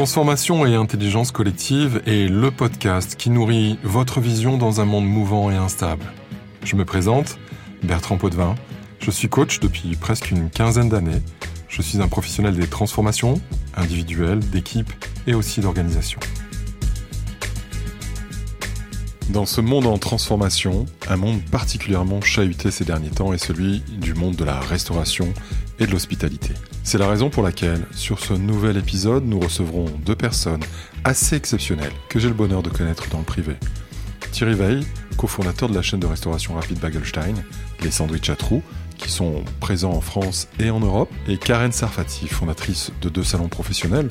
Transformation et intelligence collective est le podcast qui nourrit votre vision dans un monde mouvant et instable. Je me présente, Bertrand Potvin. Je suis coach depuis presque une quinzaine d'années. Je suis un professionnel des transformations individuelles, d'équipe et aussi d'organisation. Dans ce monde en transformation, un monde particulièrement chahuté ces derniers temps est celui du monde de la restauration et de l'hospitalité. C'est la raison pour laquelle, sur ce nouvel épisode, nous recevrons deux personnes assez exceptionnelles que j'ai le bonheur de connaître dans le privé. Thierry Veil, cofondateur de la chaîne de restauration rapide Bagelstein, les sandwichs à trous, qui sont présents en France et en Europe, et Karen Sarfati, fondatrice de deux salons professionnels,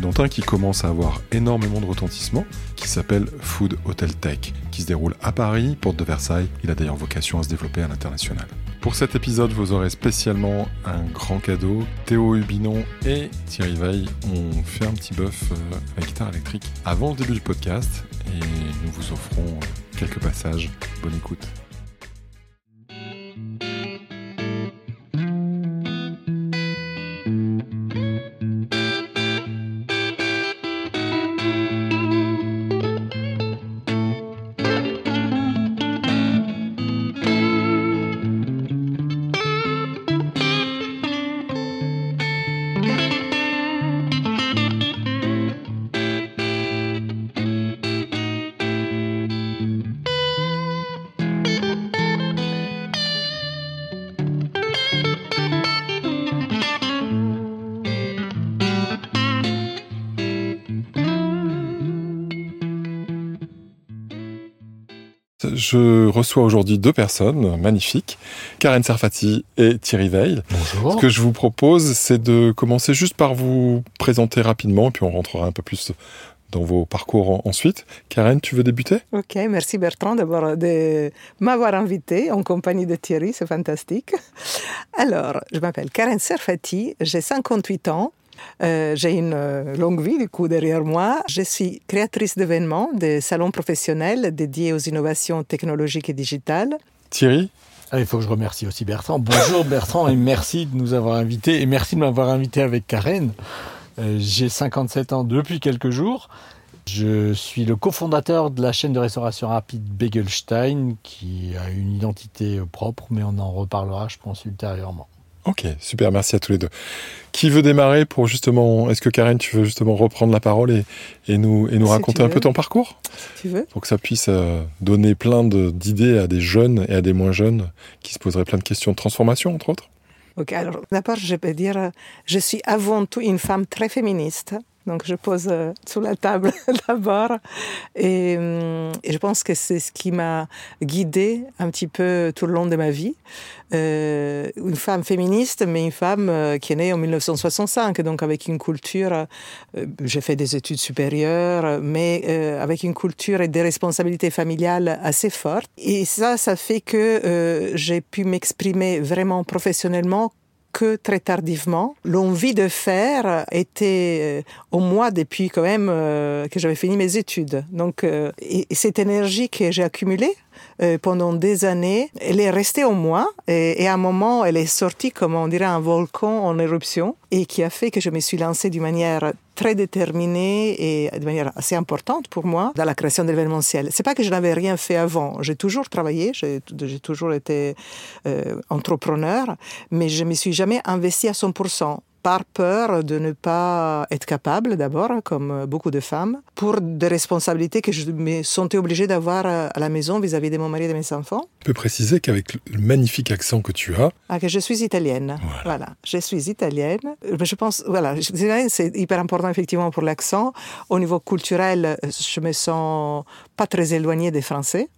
dont un qui commence à avoir énormément de retentissement, qui s'appelle Food Hotel Tech, qui se déroule à Paris, porte de Versailles. Il a d'ailleurs vocation à se développer à l'international. Pour cet épisode, vous aurez spécialement un grand cadeau. Théo Hubinon et Thierry Veil ont fait un petit bœuf euh, à la guitare électrique avant le début du podcast et nous vous offrons quelques passages. Bonne écoute. Je reçois aujourd'hui deux personnes magnifiques, Karen Sarfati et Thierry Veil. Bonjour. Ce que je vous propose, c'est de commencer juste par vous présenter rapidement, puis on rentrera un peu plus dans vos parcours ensuite. Karen, tu veux débuter? Ok, merci Bertrand d'abord de m'avoir invité en compagnie de Thierry, c'est fantastique. Alors, je m'appelle Karen Sarfati, j'ai 58 ans. Euh, j'ai une euh, longue vie du coup derrière moi. Je suis créatrice d'événements, de salons professionnels dédiés aux innovations technologiques et digitales. Thierry ah, il faut que je remercie aussi Bertrand. Bonjour Bertrand et merci de nous avoir invités et merci de m'avoir invité avec Karen. Euh, J'ai 57 ans depuis quelques jours. Je suis le cofondateur de la chaîne de restauration rapide Begelstein qui a une identité propre, mais on en reparlera, je pense, ultérieurement. Ok, super, merci à tous les deux. Qui veut démarrer pour justement, est-ce que Karen, tu veux justement reprendre la parole et, et nous, et nous Si raconter un peu ton parcours? Si tu veux Pour que ça puisse euh, donner plein de- d'idées à des jeunes et à des moins jeunes qui se poseraient plein de questions de transformation, entre autres. Ok, alors d'abord, je peux dire, euh, je suis avant tout une femme très féministe. Donc, je pose euh, sur la table d'abord. Et, hum, et je pense que c'est ce qui m'a guidée un petit peu tout le long de ma vie. Euh, une femme féministe, mais une femme euh, qui est née en 1965, donc avec une culture. euh, j'ai fait des études supérieures, mais avec une culture et des responsabilités familiales assez fortes. Et ça, ça fait que j'ai pu m'exprimer vraiment professionnellement que très tardivement. L'envie de faire était euh, en moi depuis quand même euh, que j'avais fini mes études. Donc, euh, et cette énergie que j'ai accumulée euh, pendant des années, elle est restée en moi et, à un moment, elle est sortie comme on dirait un volcan en éruption et qui a fait que je me suis lancée d'une manière très déterminée et de manière assez importante pour moi dans la création de l'événementiel. C'est pas que je n'avais rien fait avant. J'ai toujours travaillé, j'ai j'ai toujours été euh, entrepreneur, mais je me suis jamais investie à 100% par peur de ne pas être capable d'abord, comme beaucoup de femmes, pour des responsabilités que je me sentais obligée d'avoir à la maison vis-à-vis de mon mari et de mes enfants. Tu peux préciser qu'avec le magnifique accent que tu as, Ah, que je suis italienne. Voilà. Voilà. Je suis italienne. Euh, Je pense, voilà, je c'est hyper important effectivement pour l'accent. Au niveau culturel, je me sens pas très éloignée des Français.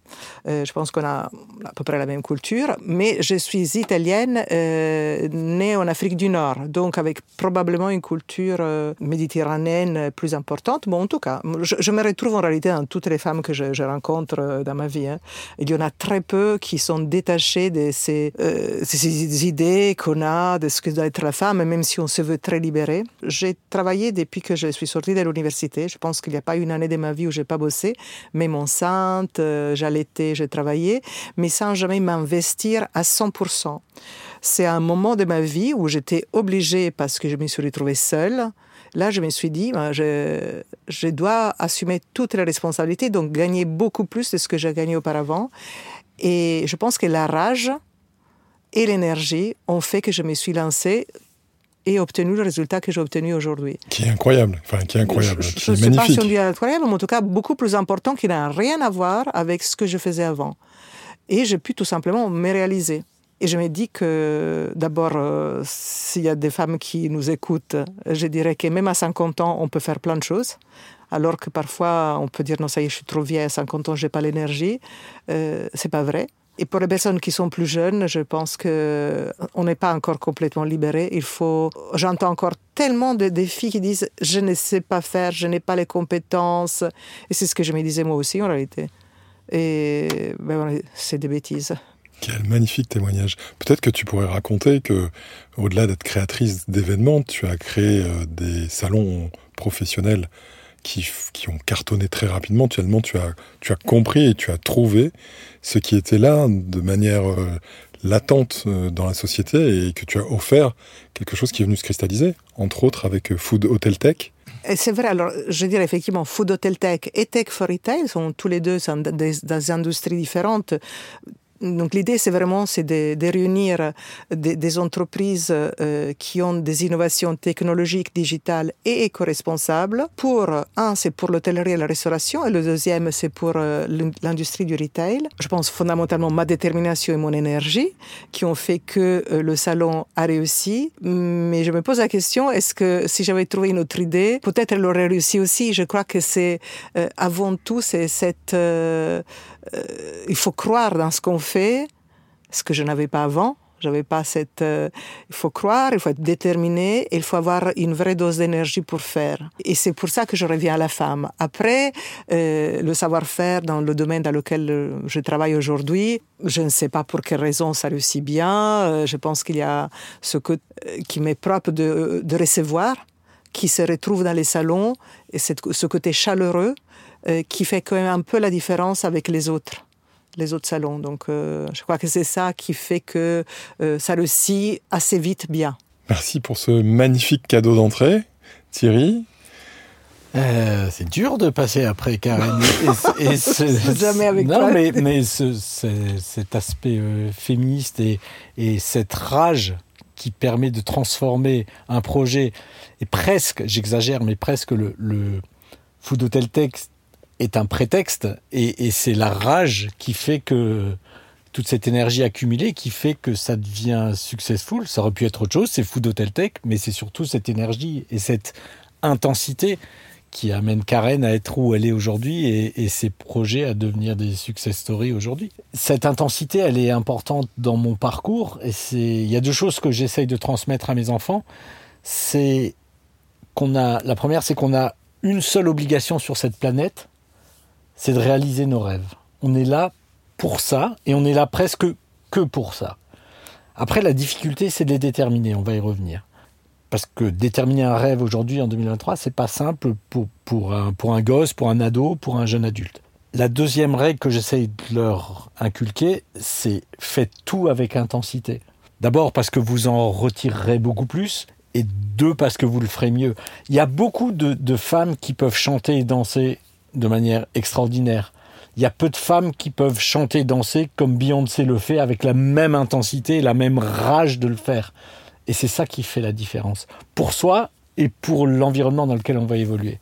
Euh, je pense qu'on a à peu près la même culture, mais je suis italienne, euh, née en Afrique du Nord, donc avec probablement une culture euh, méditerranéenne plus importante. Bon, en tout cas, je, me retrouve en réalité dans toutes les femmes que je, rencontre euh, dans ma vie. hein. Il y en a très peu qui sont détachées de ces, idées qu'on a de ce que doit être la femme, même si on se veut très libéré. J'ai travaillé depuis que je suis sortie de l'université. Je pense qu'il n'y a pas une année de ma vie où j'ai pas bossé, même enceinte, euh, j'allaitais, j'ai travaillé, mais sans jamais m'investir à 100%. C'est un moment de ma vie où j'étais obligée, parce que je me suis retrouvée seule, là, je me suis dit, ben, je, je dois assumer toutes les responsabilités, donc gagner beaucoup plus de ce que j'ai gagné auparavant. Et je pense que la rage et l'énergie ont fait que je me suis lancée et obtenu le résultat que j'ai obtenu aujourd'hui. Qui est incroyable, enfin qui est incroyable, je, qui est je magnifique. sais pas si on incroyable, mais en tout cas beaucoup plus important, qui n'a rien à voir avec ce que je faisais avant. Et j'ai pu tout simplement me réaliser. Et je me dis que d'abord, euh, s'il y a des femmes qui nous écoutent, je dirais que même à 50 ans, on peut faire plein de choses. Alors que parfois, on peut dire non, ça y est, je suis trop vieille, à 50 ans, j'ai pas l'énergie. Euh, c'est pas vrai. Et pour les personnes qui sont plus jeunes, je pense que on n'est pas encore complètement libéré. Il faut. J'entends encore tellement de, de filles qui disent je ne sais pas faire, je n'ai pas les compétences. Et c'est ce que je me disais moi aussi en réalité. Et ben, c'est des bêtises. Quel magnifique témoignage. Peut-être que tu pourrais raconter que, au-delà d'être créatrice d'événements, tu as créé euh, des salons professionnels qui, ont cartonné très rapidement. Tu as, tu as compris et tu as trouvé ce qui était là de manière euh, latente euh, dans la société et que tu as offert quelque chose qui est venu se cristalliser, entre autres avec euh, Food Hotel Tech. C'est vrai, alors je dirais effectivement, Food Hotel Tech et Tech for Retail sont tous les deux sont des, des industries différentes. Donc l'idée, c'est vraiment c'est de, de réunir des, des entreprises euh, qui ont des innovations technologiques, digitales et éco-responsables. Pour un, c'est pour l'hôtellerie et la restauration, et le deuxième, c'est pour euh, l'industrie du retail. Je pense fondamentalement ma détermination et mon énergie qui ont fait que euh, le salon a réussi. Mais je me pose la question est-ce que si j'avais trouvé une autre idée, peut-être elle aurait réussi aussi. Je crois que c'est euh, avant tout c'est cette il faut croire dans ce qu'on fait, ce que je n'avais pas avant. J'avais pas cette. Euh, il faut croire, il faut être déterminé, et il faut avoir une vraie dose d'énergie pour faire. Et c'est pour ça que je reviens à la femme. Après, euh, le savoir-faire dans le domaine dans lequel je travaille aujourd'hui, je ne sais pas pour quelle raison ça réussit bien. Euh, je pense qu'il y a ce que, qui m'est propre de, de, recevoir, qui se retrouve dans les salons, et ce côté chaleureux qui fait quand même un peu la différence avec les autres les autres salons. Donc, euh, je crois que c'est ça qui fait que euh, ça réussit assez vite bien. Merci pour ce magnifique cadeau d'entrée, Thierry. Euh, c'est dur de passer après Karen. et, et ce, Jamais avec non, toi. mais, mais ce, ce, cet aspect euh, féministe et, et cette rage qui permet de transformer un projet et presque, j'exagère, mais presque le, le Food Hotel Tech est un prétexte et, c'est la rage qui fait que toute cette énergie accumulée qui fait que ça devient successful. Ça aurait pu être autre chose, c'est Food Hotel Tech, mais c'est surtout cette énergie et cette intensité qui amène Karen à être où elle est aujourd'hui et, et, ses projets à devenir des success stories aujourd'hui. Cette intensité, elle est importante dans mon parcours et c'est il y a deux choses que j'essaye de transmettre à mes enfants. C'est qu'on a la première, c'est qu'on a une seule obligation sur cette planète, c'est de réaliser nos rêves. On est là pour ça et on est là presque que pour ça. Après, la difficulté, c'est de les déterminer. On va y revenir. Parce que déterminer un rêve aujourd'hui, en 2023, c'est pas simple pour, pour, un, pour un gosse, pour un ado, pour un jeune adulte. La deuxième règle que j'essaye de leur inculquer, c'est faites tout avec intensité. D'abord parce que vous en retirerez beaucoup plus, et deux parce que vous le ferez mieux. Il y a beaucoup de, de femmes qui peuvent chanter et danser de manière extraordinaire. Il y a peu de femmes qui peuvent chanter et danser comme Beyoncé le fait avec la même intensité, la même rage de le faire. Et c'est ça qui fait la différence. Pour soi et pour l'environnement dans lequel on va évoluer.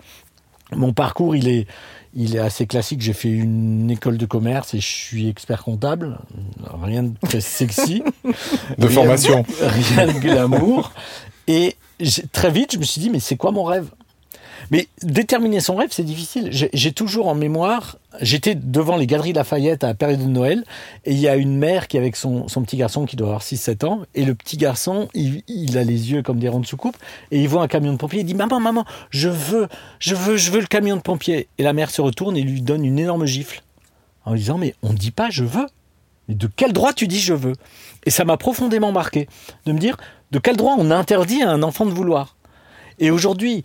Mon parcours, il est, il est assez classique. J'ai fait une école de commerce et je suis expert comptable. Rien de très sexy. de rien, formation. Rien de glamour. Et très vite, je me suis dit, mais c'est quoi mon rêve? Mais déterminer son rêve, c'est difficile. J'ai toujours en mémoire, j'étais devant les galeries Lafayette à la période de Noël, et il y a une mère qui est avec son, son petit garçon qui doit avoir 6-7 ans, et le petit garçon, il, il, a les yeux comme des ronds de soucoupe, et il voit un camion de pompier, il dit Maman, maman, je veux, je veux, je veux le camion de pompier. Et la mère se retourne et lui donne une énorme gifle, en lui disant Mais on ne dit pas je veux. Mais de quel droit tu dis je veux? Et ça m'a profondément marqué, de me dire De quel droit on interdit à un enfant de vouloir? Et aujourd'hui,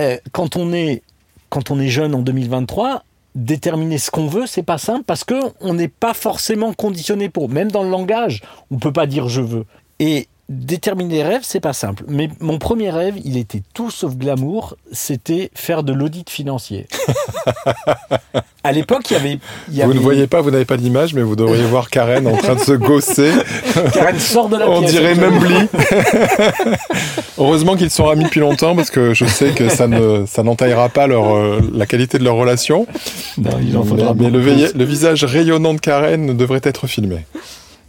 euh, quand on est quand on est jeune en 2023, déterminer ce qu'on veut, c'est pas simple parce que on n'est pas forcément conditionné pour. Même dans le langage, on peut pas dire je veux. Et déterminer les rêves, c'est pas simple. Mais mon premier rêve, il était tout sauf glamour, c'était faire de l'audit financier. à l'époque, il y avait. Il y vous avait- ne voyez pas, vous n'avez pas d'image, mais vous devriez voir Karen en train de se gausser. Karen sort de la On pièce. dirait même Bli. Heureusement qu'ils sont amis depuis longtemps parce que je sais que ça ne ça n'entaillera pas leur euh, la qualité de leur relation. Non, il en faudra mais, mais le visage rayonnant de Karen devrait être filmé.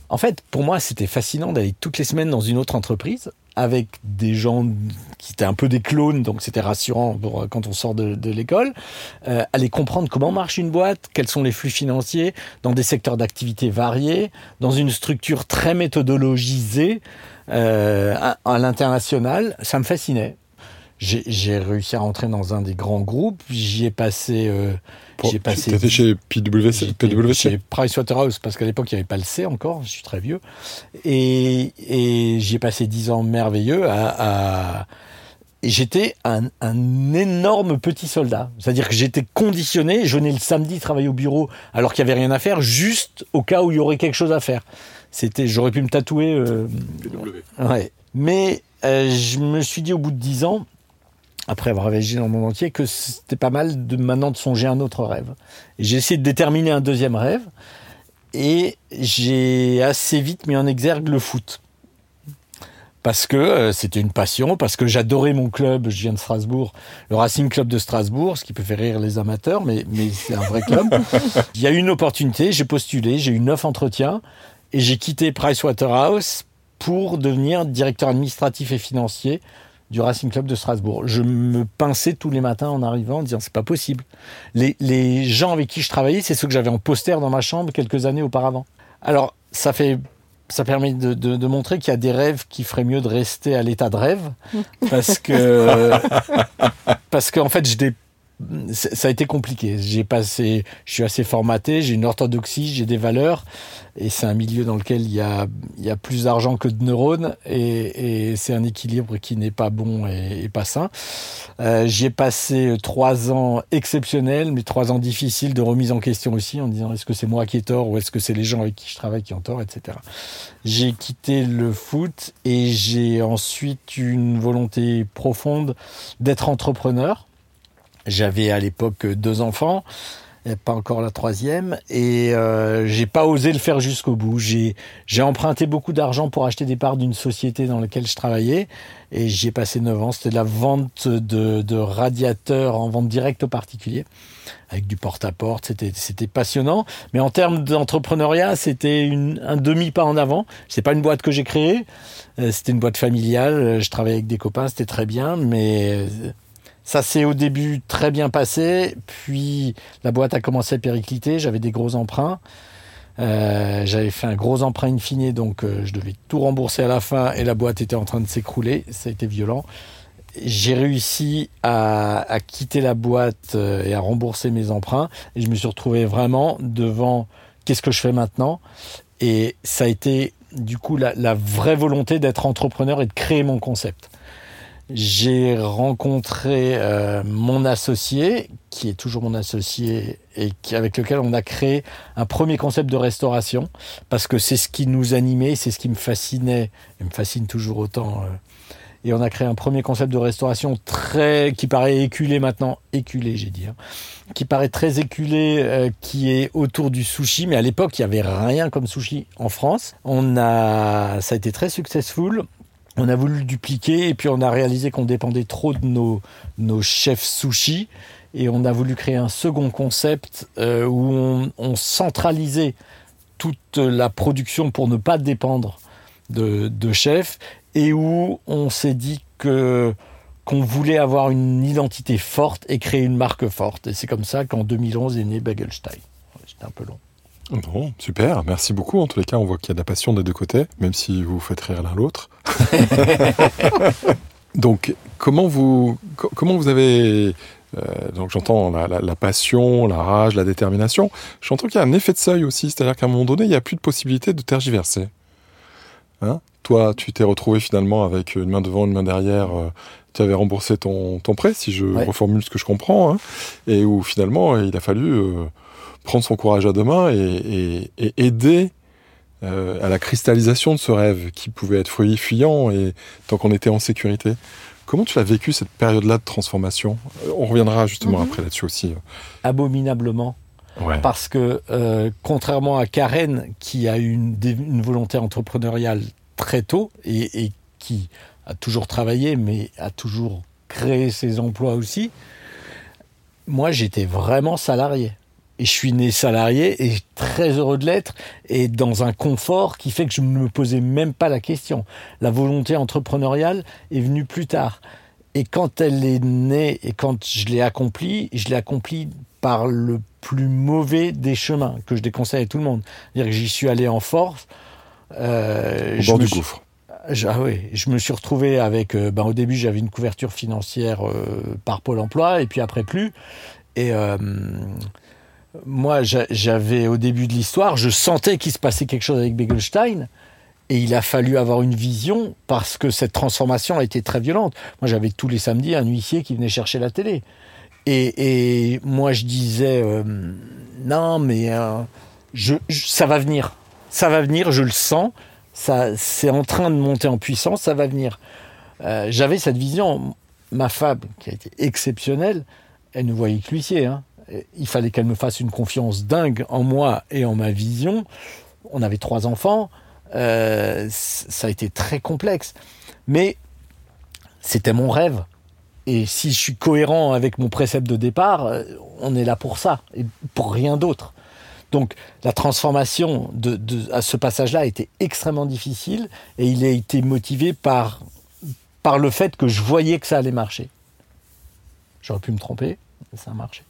En fait, pour moi, c'était fascinant d'aller toutes les semaines dans une autre entreprise avec des gens qui étaient un peu des clones, donc c'était rassurant pour euh, quand on sort de, l'école. Euh, aller comprendre comment marche une boîte, quels sont les flux financiers, dans des secteurs d'activité variés, dans une structure très méthodologisée euh, à l'international, ça me fascinait. J'ai réussi à rentrer dans un des grands groupes. J'y ai passé. euh, j'ai passé. T'étais chez PwC, PwC. chez Pricewaterhouse parce qu'à l'époque il n'y avait pas le C encore, je suis très vieux. Et, et j'y ai passé dix ans merveilleux à, j'étais un, un énorme petit soldat. C'est-à-dire que j'étais conditionné, je venais le samedi travailler au bureau alors qu'il n'y avait rien à faire, juste au cas où il y aurait quelque chose à faire. C'était, j'aurais pu me tatouer. euh, Ouais. Mais euh, je me suis dit au bout de dix ans, après avoir voyagé dans le monde entier, que c'était pas mal de maintenant de songer à un autre rêve. J'ai essayé de déterminer un deuxième rêve et j'ai assez vite mis en exergue le foot. Parce que euh, c'était une passion, parce que j'adorais mon club, je viens de Strasbourg, le Racing Club de Strasbourg, ce qui peut faire rire les amateurs, mais, mais c'est un vrai club. Il y a eu une opportunité, j'ai postulé, j'ai eu neuf entretiens et j'ai quitté Pricewaterhouse pour devenir directeur administratif et financier du Racing Club de Strasbourg. Je me pinçais tous les matins en arrivant en disant c'est pas possible. Les, les gens avec qui je travaillais, c'est ceux que j'avais en poster dans ma chambre quelques années auparavant. Alors, ça fait ça permet de, de- de montrer qu'il y a des rêves qui feraient mieux de rester à l'état de rêve parce que parce qu'en fait je dé- c'est- ça a été compliqué. J'ai passé, je suis assez formaté, j'ai une orthodoxie, j'ai des valeurs, et c'est un milieu dans lequel il y a, plus d'argent que de neurones, et, c'est un équilibre qui n'est pas bon et, pas sain. Euh, J'y ai passé trois ans exceptionnels, mais trois ans difficiles de remise en question aussi, en disant est-ce que c'est moi qui ai tort ou est-ce que c'est les gens avec qui je travaille qui ont tort, etc. J'ai quitté le foot et j'ai ensuite une volonté profonde d'être entrepreneur. J'avais à l'époque deux enfants, pas encore la troisième, et euh, j'ai pas osé le faire jusqu'au bout. J'ai j'ai emprunté beaucoup d'argent pour acheter des parts d'une société dans laquelle je travaillais, et j'y ai passé neuf ans. C'était la vente de, de radiateurs en vente directe aux particuliers, avec du porte-à-porte. C'était c'était passionnant, mais en termes d'entrepreneuriat, c'était un demi pas en avant. C'est pas une boîte que j'ai créée, euh, c'était une boîte familiale. Je travaillais avec des copains, c'était très bien, mais euh, ça s'est au début très bien passé, puis la boîte a commencé à péricliter, j'avais des gros emprunts. Euh, j'avais fait un gros emprunt in fine, donc euh, je devais tout rembourser à la fin et la boîte était en train de s'écrouler. Ça a été violent. J'ai réussi à, quitter la boîte euh, et à rembourser mes emprunts. Et je me suis retrouvé vraiment devant qu'est-ce que je fais maintenant. Et ça a été du coup la vraie volonté d'être entrepreneur et de créer mon concept. J'ai rencontré euh, mon associé, qui est toujours mon associé, et avec lequel on a créé un premier concept de restauration, parce que c'est ce qui nous animait, c'est ce qui me fascinait, et me fascine toujours autant. euh. et on a créé un premier concept de restauration très, qui paraît éculé maintenant, éculé j'ai dit, hein, qui paraît très éculé, euh, qui est autour du sushi, mais à l'époque il y avait rien comme sushi en France. On a, ça a été très successful. On a voulu le dupliquer et puis on a réalisé qu'on dépendait trop de nos, chefs sushi et on a voulu créer un second concept euh, où on, centralisait toute la production pour ne pas dépendre de, de chefs et où on s'est dit que qu'on voulait avoir une identité forte et créer une marque forte. Et c'est comme ça qu'en 2011 est né Bagelstein. C'était un peu long. Bon, super, merci beaucoup. En tous les cas, on voit qu'il y a de la passion des deux côtés, même si vous faites rire l'un l'autre. donc, comment vous, co- comment vous avez. euh, donc, j'entends la, la- la passion, la rage, la détermination. J'entends qu'il y a un effet de seuil aussi, c'est-à-dire qu'à un moment donné, il n'y a plus de possibilité de tergiverser. Hein? Toi, tu t'es retrouvé finalement avec une main devant, une main derrière. euh, tu avais remboursé ton, ton prêt, si je Ouais. reformule ce que je comprends, hein, et où finalement, il a fallu. euh, prendre son courage à deux mains et, et- et aider euh, à la cristallisation de ce rêve qui pouvait être fuyant et tant qu'on était en sécurité. Comment tu as vécu cette période-là de transformation? Euh, On reviendra justement Mhm. après là-dessus aussi. Abominablement. Ouais. Parce que, euh, contrairement à Karen, qui a eu une, volonté entrepreneuriale très tôt et, et qui a toujours travaillé, mais a toujours créé ses emplois aussi, moi, j'étais vraiment salarié. Et je suis né salarié et très heureux de l'être et dans un confort qui fait que je ne me posais même pas la question. La volonté entrepreneuriale est venue plus tard. Et quand elle est née et quand je l'ai accomplie, je l'ai accomplie par le plus mauvais des chemins que je déconseille à tout le monde. C'est-à-dire que j'y suis allé en force. Euh, Au je bord du gouffre. je- Ah oui, je me suis retrouvé avec. euh, ben, au début, j'avais une couverture financière euh, par Pôle emploi, et puis après, plus. Et euh, moi, j'a- j'avais, au début de l'histoire, je sentais qu'il se passait quelque chose avec Begelstein. Et il a fallu avoir une vision parce que cette transformation a été très violente. Moi, j'avais tous les samedis un huissier qui venait chercher la télé. Et, moi, je disais euh, non, mais euh, ça va venir. Ça va venir, je le sens. Ça, c'est en train de monter en puissance, ça va venir. Euh, J'avais cette vision. Ma femme, qui a été exceptionnelle, elle ne voyait que l'huissier. hein. Il fallait qu'elle me fasse une confiance dingue en moi et en ma vision. On avait trois enfants. Euh, ça a été très complexe. Mais c'était mon rêve. Et si je suis cohérent avec mon précepte de départ, euh, on est là pour ça et pour rien d'autre. Donc la transformation à ce passage-là a été extrêmement difficile et il a été motivé par, par le fait que je voyais que ça allait marcher. J'aurais pu me tromper, mais ça a marché.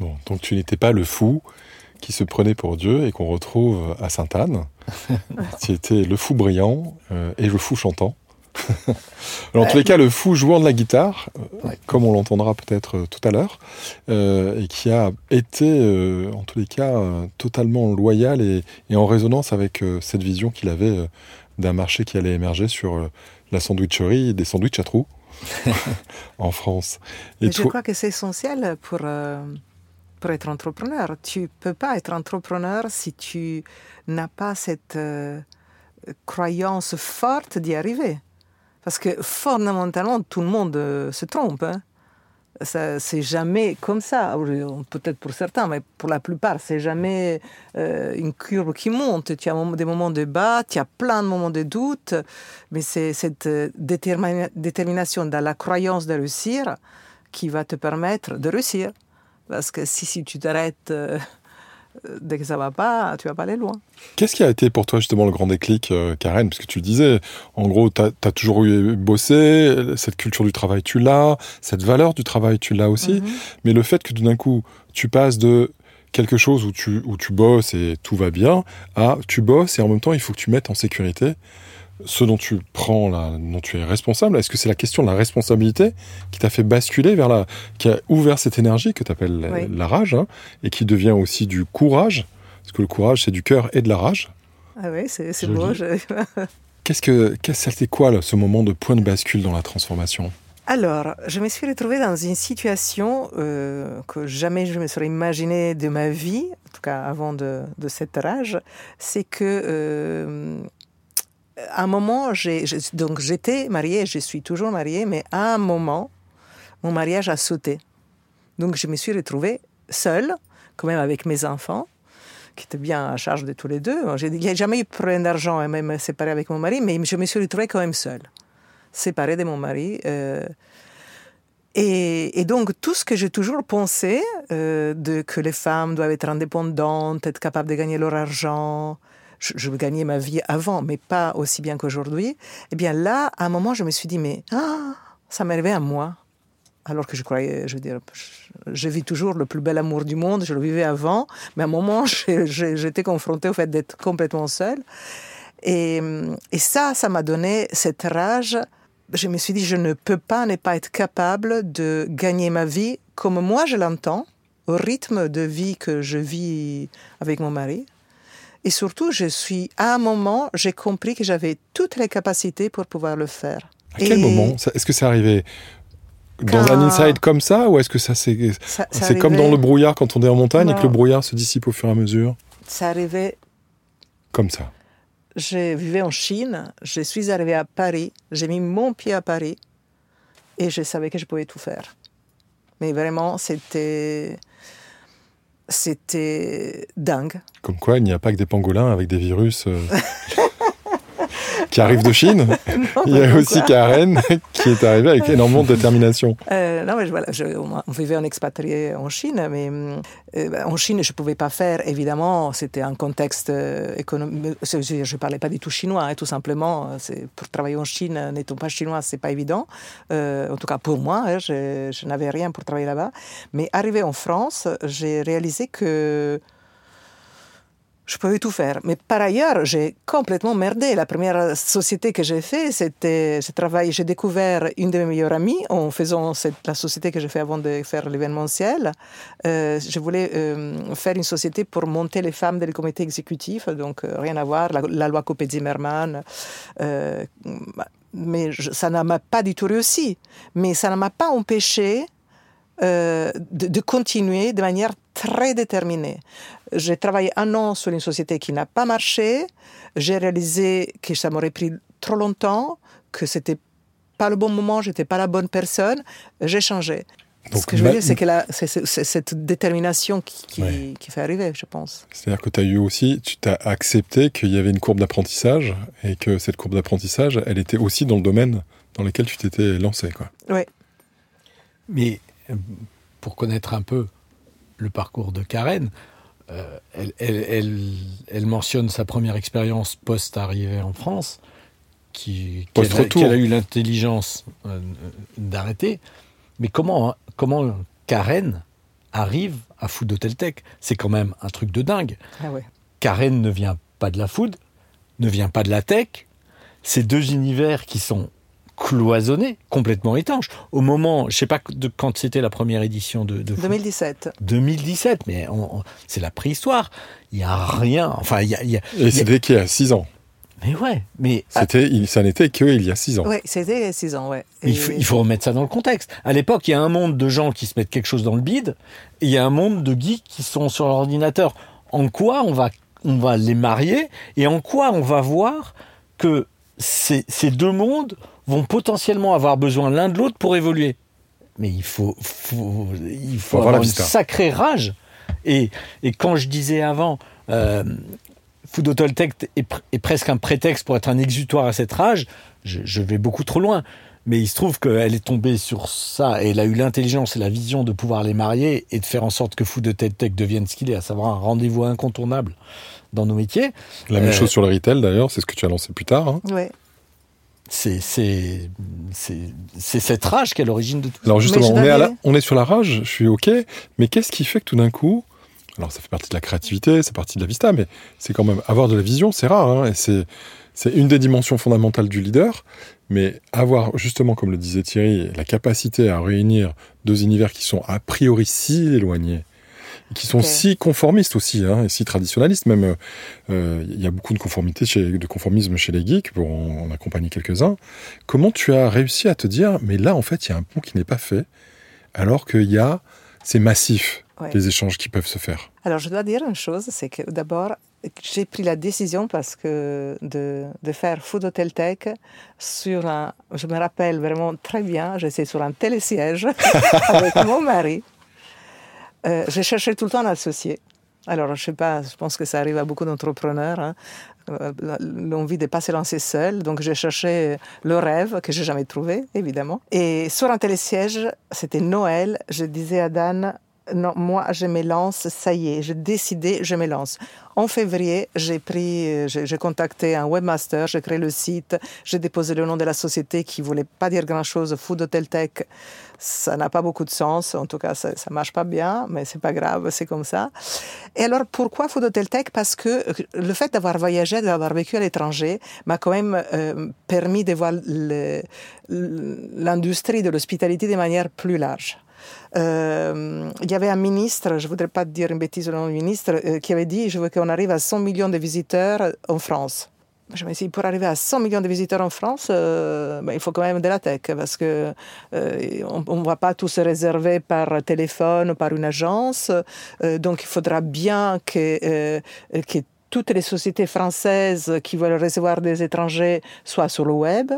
Bon, donc tu n'étais pas le fou qui se prenait pour Dieu et qu'on retrouve à Sainte-Anne. tu étais le fou brillant euh, et le fou chantant. Alors, en tous les cas, le fou jouant de la guitare, euh, Ouais. comme on l'entendra peut-être euh, tout à l'heure, euh, et qui a été, en tous les cas, totalement loyal et, et en résonance avec cette vision qu'il avait d'un marché qui allait émerger sur la sandwicherie et des sandwichs à trous en France. Et je crois que c'est essentiel pour, euh, pour être entrepreneur. Tu peux pas être entrepreneur si tu n'as pas cette euh, croyance forte d'y arriver. Parce que fondamentalement, tout le monde euh, se trompe. Hein. C'est jamais comme ça. Peut-être pour certains, mais pour la plupart, c'est jamais euh, une courbe qui monte. Tu as des moments de bas, tu as plein de moments de doute, mais c'est cette détermina- détermination dans la croyance de réussir qui va te permettre de réussir. Parce que si, si tu t'arrêtes euh, dès que ça va pas, tu vas pas aller loin. Qu'est-ce qui a été pour toi justement le grand déclic, euh, Karen? Parce que tu le disais, en gros, tu as, toujours eu bossé, cette culture du travail, tu l'as, cette valeur du travail, tu l'as aussi. Mhm. Mais le fait que tout d'un coup, tu passes de quelque chose où tu, où tu bosses et tout va bien, à tu bosses et en même temps, il faut que tu mettes en sécurité ce dont tu prends, la, dont tu es responsable. Est-ce que c'est la question de la responsabilité qui t'a fait basculer vers la, qui a ouvert cette énergie que tu appelles la, Oui. la rage, hein, et qui devient aussi du courage Parce que le courage, c'est du cœur et de la rage. Ah oui, c'est beau. je- Qu'est-ce que, qu'est-ce que c'était quoi là, ce moment de point de bascule dans la transformation? Alors, je me suis retrouvée dans une situation euh, que jamais je me serais imaginée de ma vie, en tout cas avant de, de cet âge. C'est que euh, à un moment, j'ai, donc j'étais mariée, je suis toujours mariée, mais à un moment, mon mariage a sauté. Donc je me suis retrouvée seule, quand même avec mes enfants, qui étaient bien à charge de tous les deux. Il n'y a jamais eu problème d'argent, et même séparée avec mon mari, mais je me suis retrouvée quand même seule, séparée de mon mari. euh, et, et donc, tout ce que j'ai toujours pensé, euh, de, que les femmes doivent être indépendantes, être capables de gagner leur argent, je, gagnais ma vie avant, mais pas aussi bien qu'aujourd'hui, eh bien là, à un moment, je me suis dit, mais ah, ça m'arrivait à moi. Alors que je croyais, je veux dire, je, vis toujours le plus bel amour du monde, je le vivais avant, mais à un moment, j'étais confrontée au fait d'être complètement seule. Et, et ça, ça m'a donné cette rage. Je me suis dit, je ne peux pas ne pas être capable de gagner ma vie comme moi je l'entends, au rythme de vie que je vis avec mon mari. Et surtout, je suis, à un moment, j'ai compris que j'avais toutes les capacités pour pouvoir le faire. À quel Et moment Est-ce que c'est arrivé dans Quand- un inside comme ça ou est-ce que ça c'est c'est comme dans le brouillard quand on est en montagne et que le brouillard se dissipe au fur et à mesure Ça arrivait Comme ça. je vivais en Chine, je suis arrivée à Paris, j'ai mis mon pied à Paris et je savais que je pouvais tout faire. Mais vraiment, c'était. C'était dingue. Comme quoi, il n'y a pas que des pangolins avec des virus. Euh, qui arrive de Chine. Il y a aussi Karen qui est arrivée avec énormément de détermination. Euh, non, mais voilà, on vivait en expatrié en Chine, mais euh, bah, en Chine, je ne pouvais pas faire, évidemment, c'était un contexte euh, économique. Je ne parlais pas du tout chinois, hein, tout simplement. Pour travailler en Chine, n'étant pas chinois, ce n'est pas évident. en tout cas, pour moi, hein, je, je n'avais rien pour travailler là-bas. Mais arrivé en France, j'ai réalisé que je pouvais tout faire. Mais par ailleurs, j'ai complètement merdé. La première société que j'ai fait, c'était, j'ai travaillé, j'ai découvert une de mes meilleures amies en faisant la société que j'ai fait avant de faire l'événementiel. Euh, je voulais euh, faire une société pour monter les femmes dans le comité exécutif, donc euh, rien à voir, la, loi Copé-Zimmermann. mais ça ne m'a pas du tout réussi. Mais ça ne m'a pas empêché de, continuer de manière très déterminée. J'ai travaillé un an sur une société qui n'a pas marché. J'ai réalisé que ça m'aurait pris trop longtemps, que c'était pas le bon moment, j'étais pas la bonne personne. J'ai changé. Ce que je veux dire, c'est que c'est cette détermination qui, qui, fait arriver, je pense. C'est-à-dire que tu as eu aussi, tu as accepté qu'il y avait une courbe d'apprentissage et que cette courbe d'apprentissage, elle était aussi dans le domaine dans lequel tu t'étais lancé. Quoi. Oui. Mais euh, pour connaître un peu le parcours de Karen, euh, elle, mentionne sa première expérience post-arrivée en France, qu'elle a, eu l'intelligence euh, d'arrêter. Mais comment, hein, comment Karen arrive à Food Hotel Tech? C'est quand même un truc de dingue. Ah Karen ne vient pas de la food, ne vient pas de la tech. Ces deux univers qui sont cloisonné, complètement étanche. Au moment, je sais pas de quand c'était la première édition de, 2017. 2017, mais c'est la préhistoire. Il y a rien. Enfin, il y a. Et c'était qu'il y a 6 ans? Mais ouais, mais c'était, ça n'était que il y a 6 ans. Oui, c'était il y a 6 ans, ouais. Il, faut, remettre ça dans le contexte. À l'époque, il y a un monde de gens qui se mettent quelque chose dans le bide, et il y a un monde de geeks qui sont sur l'ordinateur. En quoi on va, on va les marier, et en quoi on va voir que ces, ces deux mondes vont potentiellement avoir besoin l'un de l'autre pour évoluer. Mais il faut, il faut, avoir, une sacrée rage. Et, et, quand je disais avant, euh, Food Tech est, presque un prétexte pour être un exutoire à cette rage, je, vais beaucoup trop loin. Mais il se trouve qu'elle est tombée sur ça et elle a eu l'intelligence et la vision de pouvoir les marier et de faire en sorte que Food Tech devienne ce qu'il est, à savoir un rendez-vous incontournable dans nos métiers. La même euh, chose sur le retail d'ailleurs, c'est ce que tu as lancé plus tard. Hein. Oui c'est cette rage qui est à l'origine de tout ça. Alors justement, on est, on est sur la rage, je suis OK, mais qu'est-ce qui fait que tout d'un coup, alors ça fait partie de la créativité, c'est partie de la vista, mais c'est quand même avoir de la vision, c'est rare, hein, et c'est une des dimensions fondamentales du leader, mais avoir justement, comme le disait Thierry, la capacité à réunir deux univers qui sont a priori si éloignés, qui sont si conformistes aussi, hein, et si traditionnalistes même. Euh, il y a beaucoup de conformité, chez, de conformisme chez les geeks, pour en, accompagner quelques-uns. Comment tu as réussi à te dire, mais là, en fait, il y a un pont qui n'est pas fait, alors qu'il y a, c'est massif, les échanges qui peuvent se faire? Alors, je dois dire une chose, c'est que d'abord, j'ai pris la décision parce que de, de, faire Food Hotel Tech sur un, je me rappelle vraiment très bien, j'étais sur un télésiège avec mon mari euh, j'ai cherché tout le temps un associé. Alors, je sais pas, je pense que ça arrive à beaucoup d'entrepreneurs, hein, euh, l'envie de ne pas se lancer seul. Donc, j'ai cherché le rêve que j'ai jamais trouvé, évidemment. Et sur un télésiège, c'était Noël, je disais à Dan, non, moi, je me lance, ça y est, j'ai décidé, je me lance. En février, j'ai pris, j'ai contacté un webmaster, j'ai créé le site, j'ai déposé le nom de la société qui voulait pas dire grand chose, Food Hotel Tech. Ça n'a pas beaucoup de sens, en tout cas, ça, ça marche pas bien, mais c'est pas grave, c'est comme ça. Et alors, pourquoi Food Hotel Tech Parce que le fait d'avoir voyagé, d'avoir vécu à l'étranger, m'a quand même euh, permis de voir l'industrie de l'hospitalité de manière plus large. Euh, il y avait un ministre, je ne voudrais pas dire une bêtise le nom du ministre, euh, qui avait dit Je veux qu'on arrive à 100 millions de visiteurs en France. Pour arriver à 100 millions de visiteurs en France, euh, ben, il faut quand même de la tech, parce que on ne va pas tout se réserver par téléphone ou par une agence. donc, il faudra bien que, que toutes les sociétés françaises qui veulent recevoir des étrangers soient sur le web.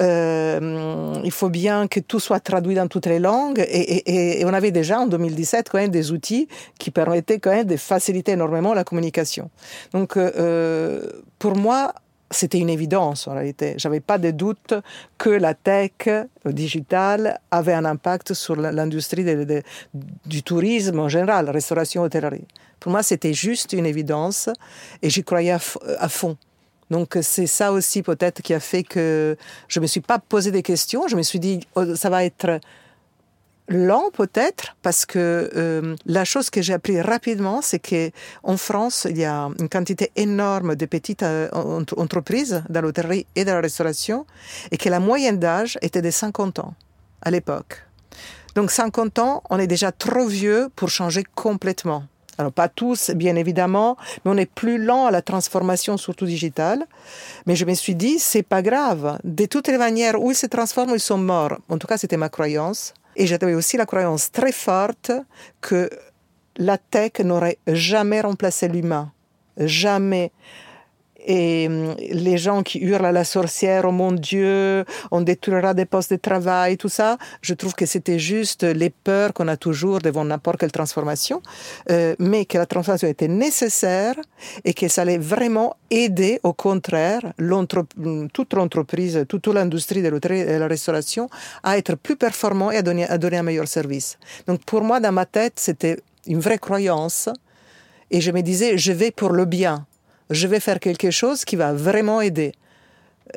Euh, il faut bien que tout soit traduit dans toutes les langues. Et, on avait déjà en 2017 quand même des outils qui permettaient quand même de faciliter énormément la communication. Donc, euh, pour moi, c'était une évidence en réalité. J'avais pas de doute que la tech digitale avait un impact sur l'industrie du tourisme en général, restauration, hôtellerie. Pour moi, c'était juste une évidence et j'y croyais à, fond. Donc c'est ça aussi peut-être qui a fait que je me suis pas posé des questions. Je me suis dit oh, ça va être lent peut-être parce que euh, la chose que j'ai appris rapidement, c'est que en France, il y a une quantité énorme de petites euh, entreprises dans l'hôtellerie et dans la restauration et que la moyenne d'âge était de 50 ans à l'époque. Donc 50 ans, on est déjà trop vieux pour changer complètement. Alors pas tous, bien évidemment, mais on est plus lent à la transformation, surtout digitale. Mais je me suis dit, c'est pas grave. De toutes les manières, où ils se transforment, ils sont morts. En tout cas, c'était ma croyance. Et j'avais aussi la croyance très forte que la tech n'aurait jamais remplacé l'humain. Jamais. Et hum, les gens qui hurlent à la sorcière, oh mon Dieu, on détruira des postes de travail, tout ça, je trouve que c'était juste les peurs qu'on a toujours devant n'importe quelle transformation, euh, mais que la transformation était nécessaire et que ça allait vraiment aider, au contraire, toute l'entreprise, toute l'industrie de la restauration à être plus performant et à donner, à donner un meilleur service. Donc pour moi, dans ma tête, c'était une vraie croyance et je me disais, je vais pour le bien je vais faire quelque chose qui va vraiment aider.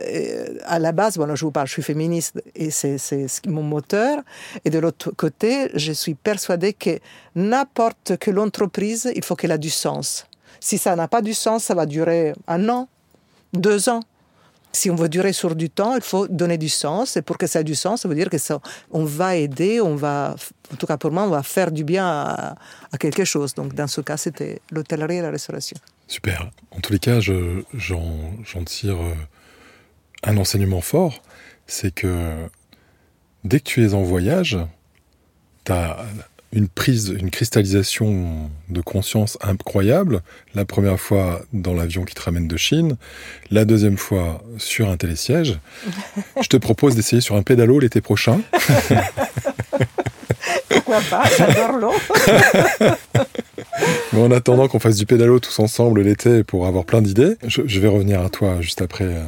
Euh, à la base, bon, je vous parle, je suis féministe et c'est mon moteur. Et de l'autre côté, je suis persuadée que n'importe quelle entreprise, il faut qu'elle ait du sens. Si ça n'a pas du sens, ça va durer un an, deux ans. Si on veut durer sur du temps, il faut donner du sens. Et pour que ça ait du sens, ça veut dire que ça, on va aider, on va, en tout cas pour moi, on va faire du bien à, à quelque chose. Donc dans ce cas, c'était l'hôtellerie et la restauration. Super. En tous les cas, j'en tire euh, un enseignement fort, c'est que dès que tu es en voyage, tu as une prise, une cristallisation de conscience incroyable. La première fois dans l'avion qui te ramène de Chine, la deuxième fois sur un télésiège. Je te propose d'essayer sur un pédalo l'été prochain. Pourquoi pas? J'adore l'eau. Mais en attendant qu'on fasse du pédalo tous ensemble l'été pour avoir plein d'idées, je, vais revenir à toi juste après, euh,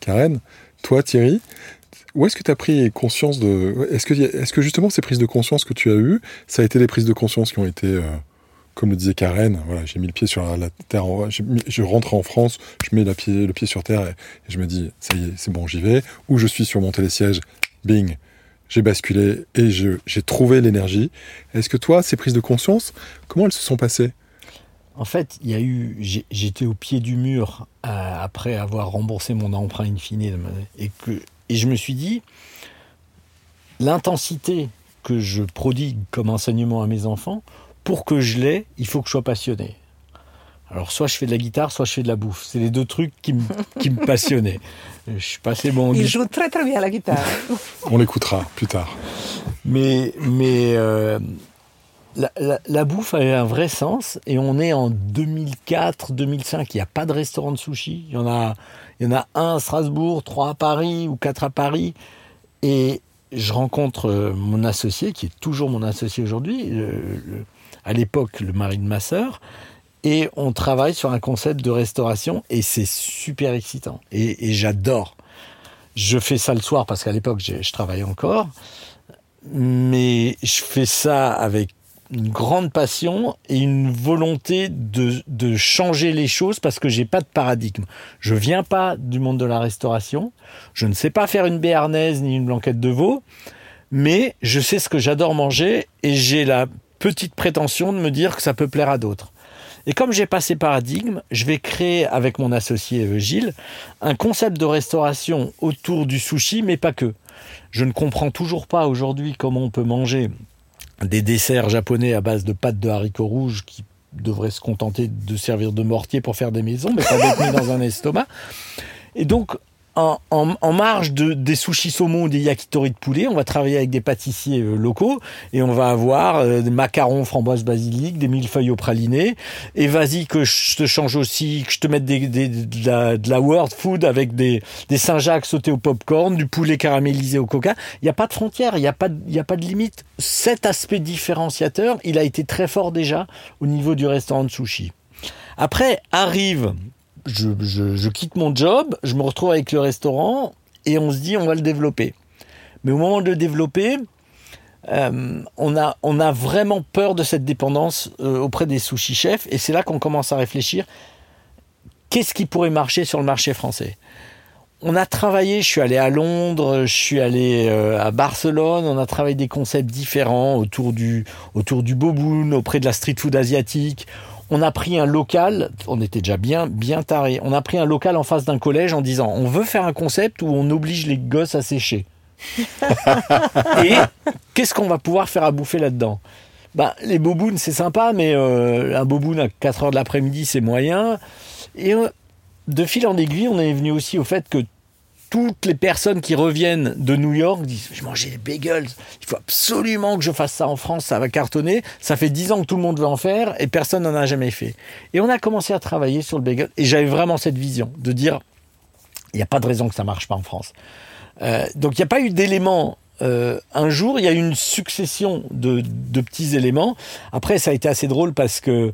Karen. Toi, Thierry, où est-ce que tu as pris conscience de... Est-ce que, est que justement ces prises de conscience que tu as eues, ça a été des prises de conscience qui ont été... Euh, comme le disait Karen, voilà, j'ai mis le pied sur la, terre, je rentre en France, je mets la pied, le pied sur terre et, je me dis, ça y est, c'est bon, j'y vais. Ou je suis sur mon télésiège, bing, j'ai basculé et j'ai trouvé l'énergie. Est-ce que toi, ces prises de conscience, comment elles se sont passées? En fait, il y a eu, j'étais au pied du mur euh, après avoir remboursé mon emprunt infini et que et je me suis dit, l'intensité que je prodigue comme enseignement à mes enfants, pour que je l'ai, il faut que je sois passionné. Alors soit je fais de la guitare, soit je fais de la bouffe. C'est les deux trucs qui me, qui me passionnaient. Je suis passé bon. Il joue très très bien la guitare. On l'écoutera plus tard. Mais mais euh, la, la, bouffe a un vrai sens et on est en 2004, 2005. Il n'y a pas de restaurant de sushi. Il y en a, il y en a un à Strasbourg, trois à Paris ou quatre à Paris. Et je rencontre euh, mon associé, qui est toujours mon associé aujourd'hui, à l'époque le mari de ma sœur et on travaille sur un concept de restauration et c'est super excitant et, j'adore. Je fais ça le soir parce qu'à l'époque je, travaille encore, mais je fais ça avec une grande passion et une volonté de, de changer les choses parce que j'ai pas de paradigme. Je viens pas du monde de la restauration, je ne sais pas faire une béarnaise ni une blanquette de veau, mais je sais ce que j'adore manger et j'ai la petite prétention de me dire que ça peut plaire à d'autres. Et comme j'ai passé paradigme, je vais créer avec mon associé euh, Gilles un concept de restauration autour du sushi, mais pas que. Je ne comprends toujours pas aujourd'hui comment on peut manger des desserts japonais à base de pâtes de haricots rouges qui devraient se contenter de servir de mortier pour faire des maisons, mais pas d'être mis dans un estomac. Et donc, en, marge de, des sushis saumon ou des yakitori de poulet, on va travailler avec des pâtissiers euh, locaux et on va avoir euh, des macarons framboise basilic, des millefeuilles au praliné. Et vas-y que je te change aussi, que je te mette de, la, world food avec des, des Saint-Jacques sautés au popcorn, du poulet caramélisé au coca. Il n'y a pas de frontière, il n'y a, pas, il a pas de limite. Cet aspect différenciateur, il a été très fort déjà au niveau du restaurant de sushi. Après arrive je, quitte mon job, je me retrouve avec le restaurant et on se dit on va le développer. Mais au moment de le développer, euh, on, a, vraiment peur de cette dépendance euh, auprès des sushi chefs et c'est là qu'on commence à réfléchir qu'est-ce qui pourrait marcher sur le marché français? On a travaillé, je suis allé à Londres, je suis allé euh, à Barcelone, on a travaillé des concepts différents autour du, autour du boboon, auprès de la street food asiatique, on a pris un local, on était déjà bien, bien taré. On a pris un local en face d'un collège en disant on veut faire un concept où on oblige les gosses à sécher. Et qu'est-ce qu'on va pouvoir faire à bouffer là-dedans? Bah, Les bobounes, c'est sympa, mais euh, un boboon à 4 heures de l'après-midi, c'est moyen. Et euh, de fil en aiguille, on est venu aussi au fait que toutes les personnes qui reviennent de New York disent Je mangeais des bagels, il faut absolument que je fasse ça en France, ça va cartonner. Ça fait dix ans que tout le monde veut en faire et personne n'en a jamais fait. Et on a commencé à travailler sur le bagel et j'avais vraiment cette vision de dire Il n'y a pas de raison que ça marche pas en France. Euh, donc il n'y a pas eu d'éléments. Euh, un jour, il y a eu une succession de, de petits éléments. Après, ça a été assez drôle parce que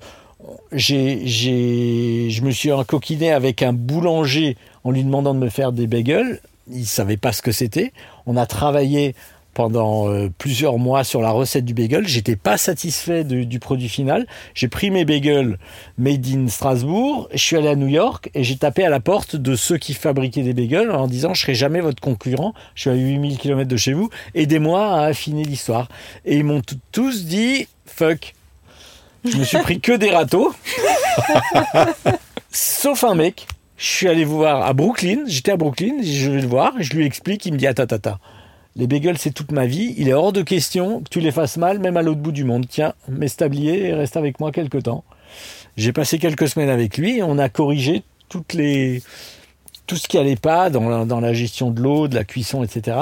j'ai, je me suis encoquiné avec un boulanger en lui demandant de me faire des bagels. Il savait pas ce que c'était. On a travaillé pendant euh, plusieurs mois sur la recette du bagel. J'étais pas satisfait du produit final. J'ai pris mes bagels made in Strasbourg. Je suis allé à New York et j'ai tapé à la porte de ceux qui fabriquaient des bagels en disant je serai jamais votre concurrent. Je suis à 8000 km de chez vous. Aidez-moi à affiner l'histoire. Et ils m'ont tous dit fuck. Je me suis pris que des râteaux. Sauf un mec. Je suis allé voir à Brooklyn. J'étais à Brooklyn. Je vais le voir. Je lui explique. Il me dit Attends, attends. Les bagels, c'est toute ma vie. Il est hors de question que tu les fasses mal, même à l'autre bout du monde. Tiens, mets et reste avec moi quelques temps. J'ai passé quelques semaines avec lui. On a corrigé tout ce qui allait pas dans la, dans la gestion de l'eau, de la cuisson, etc.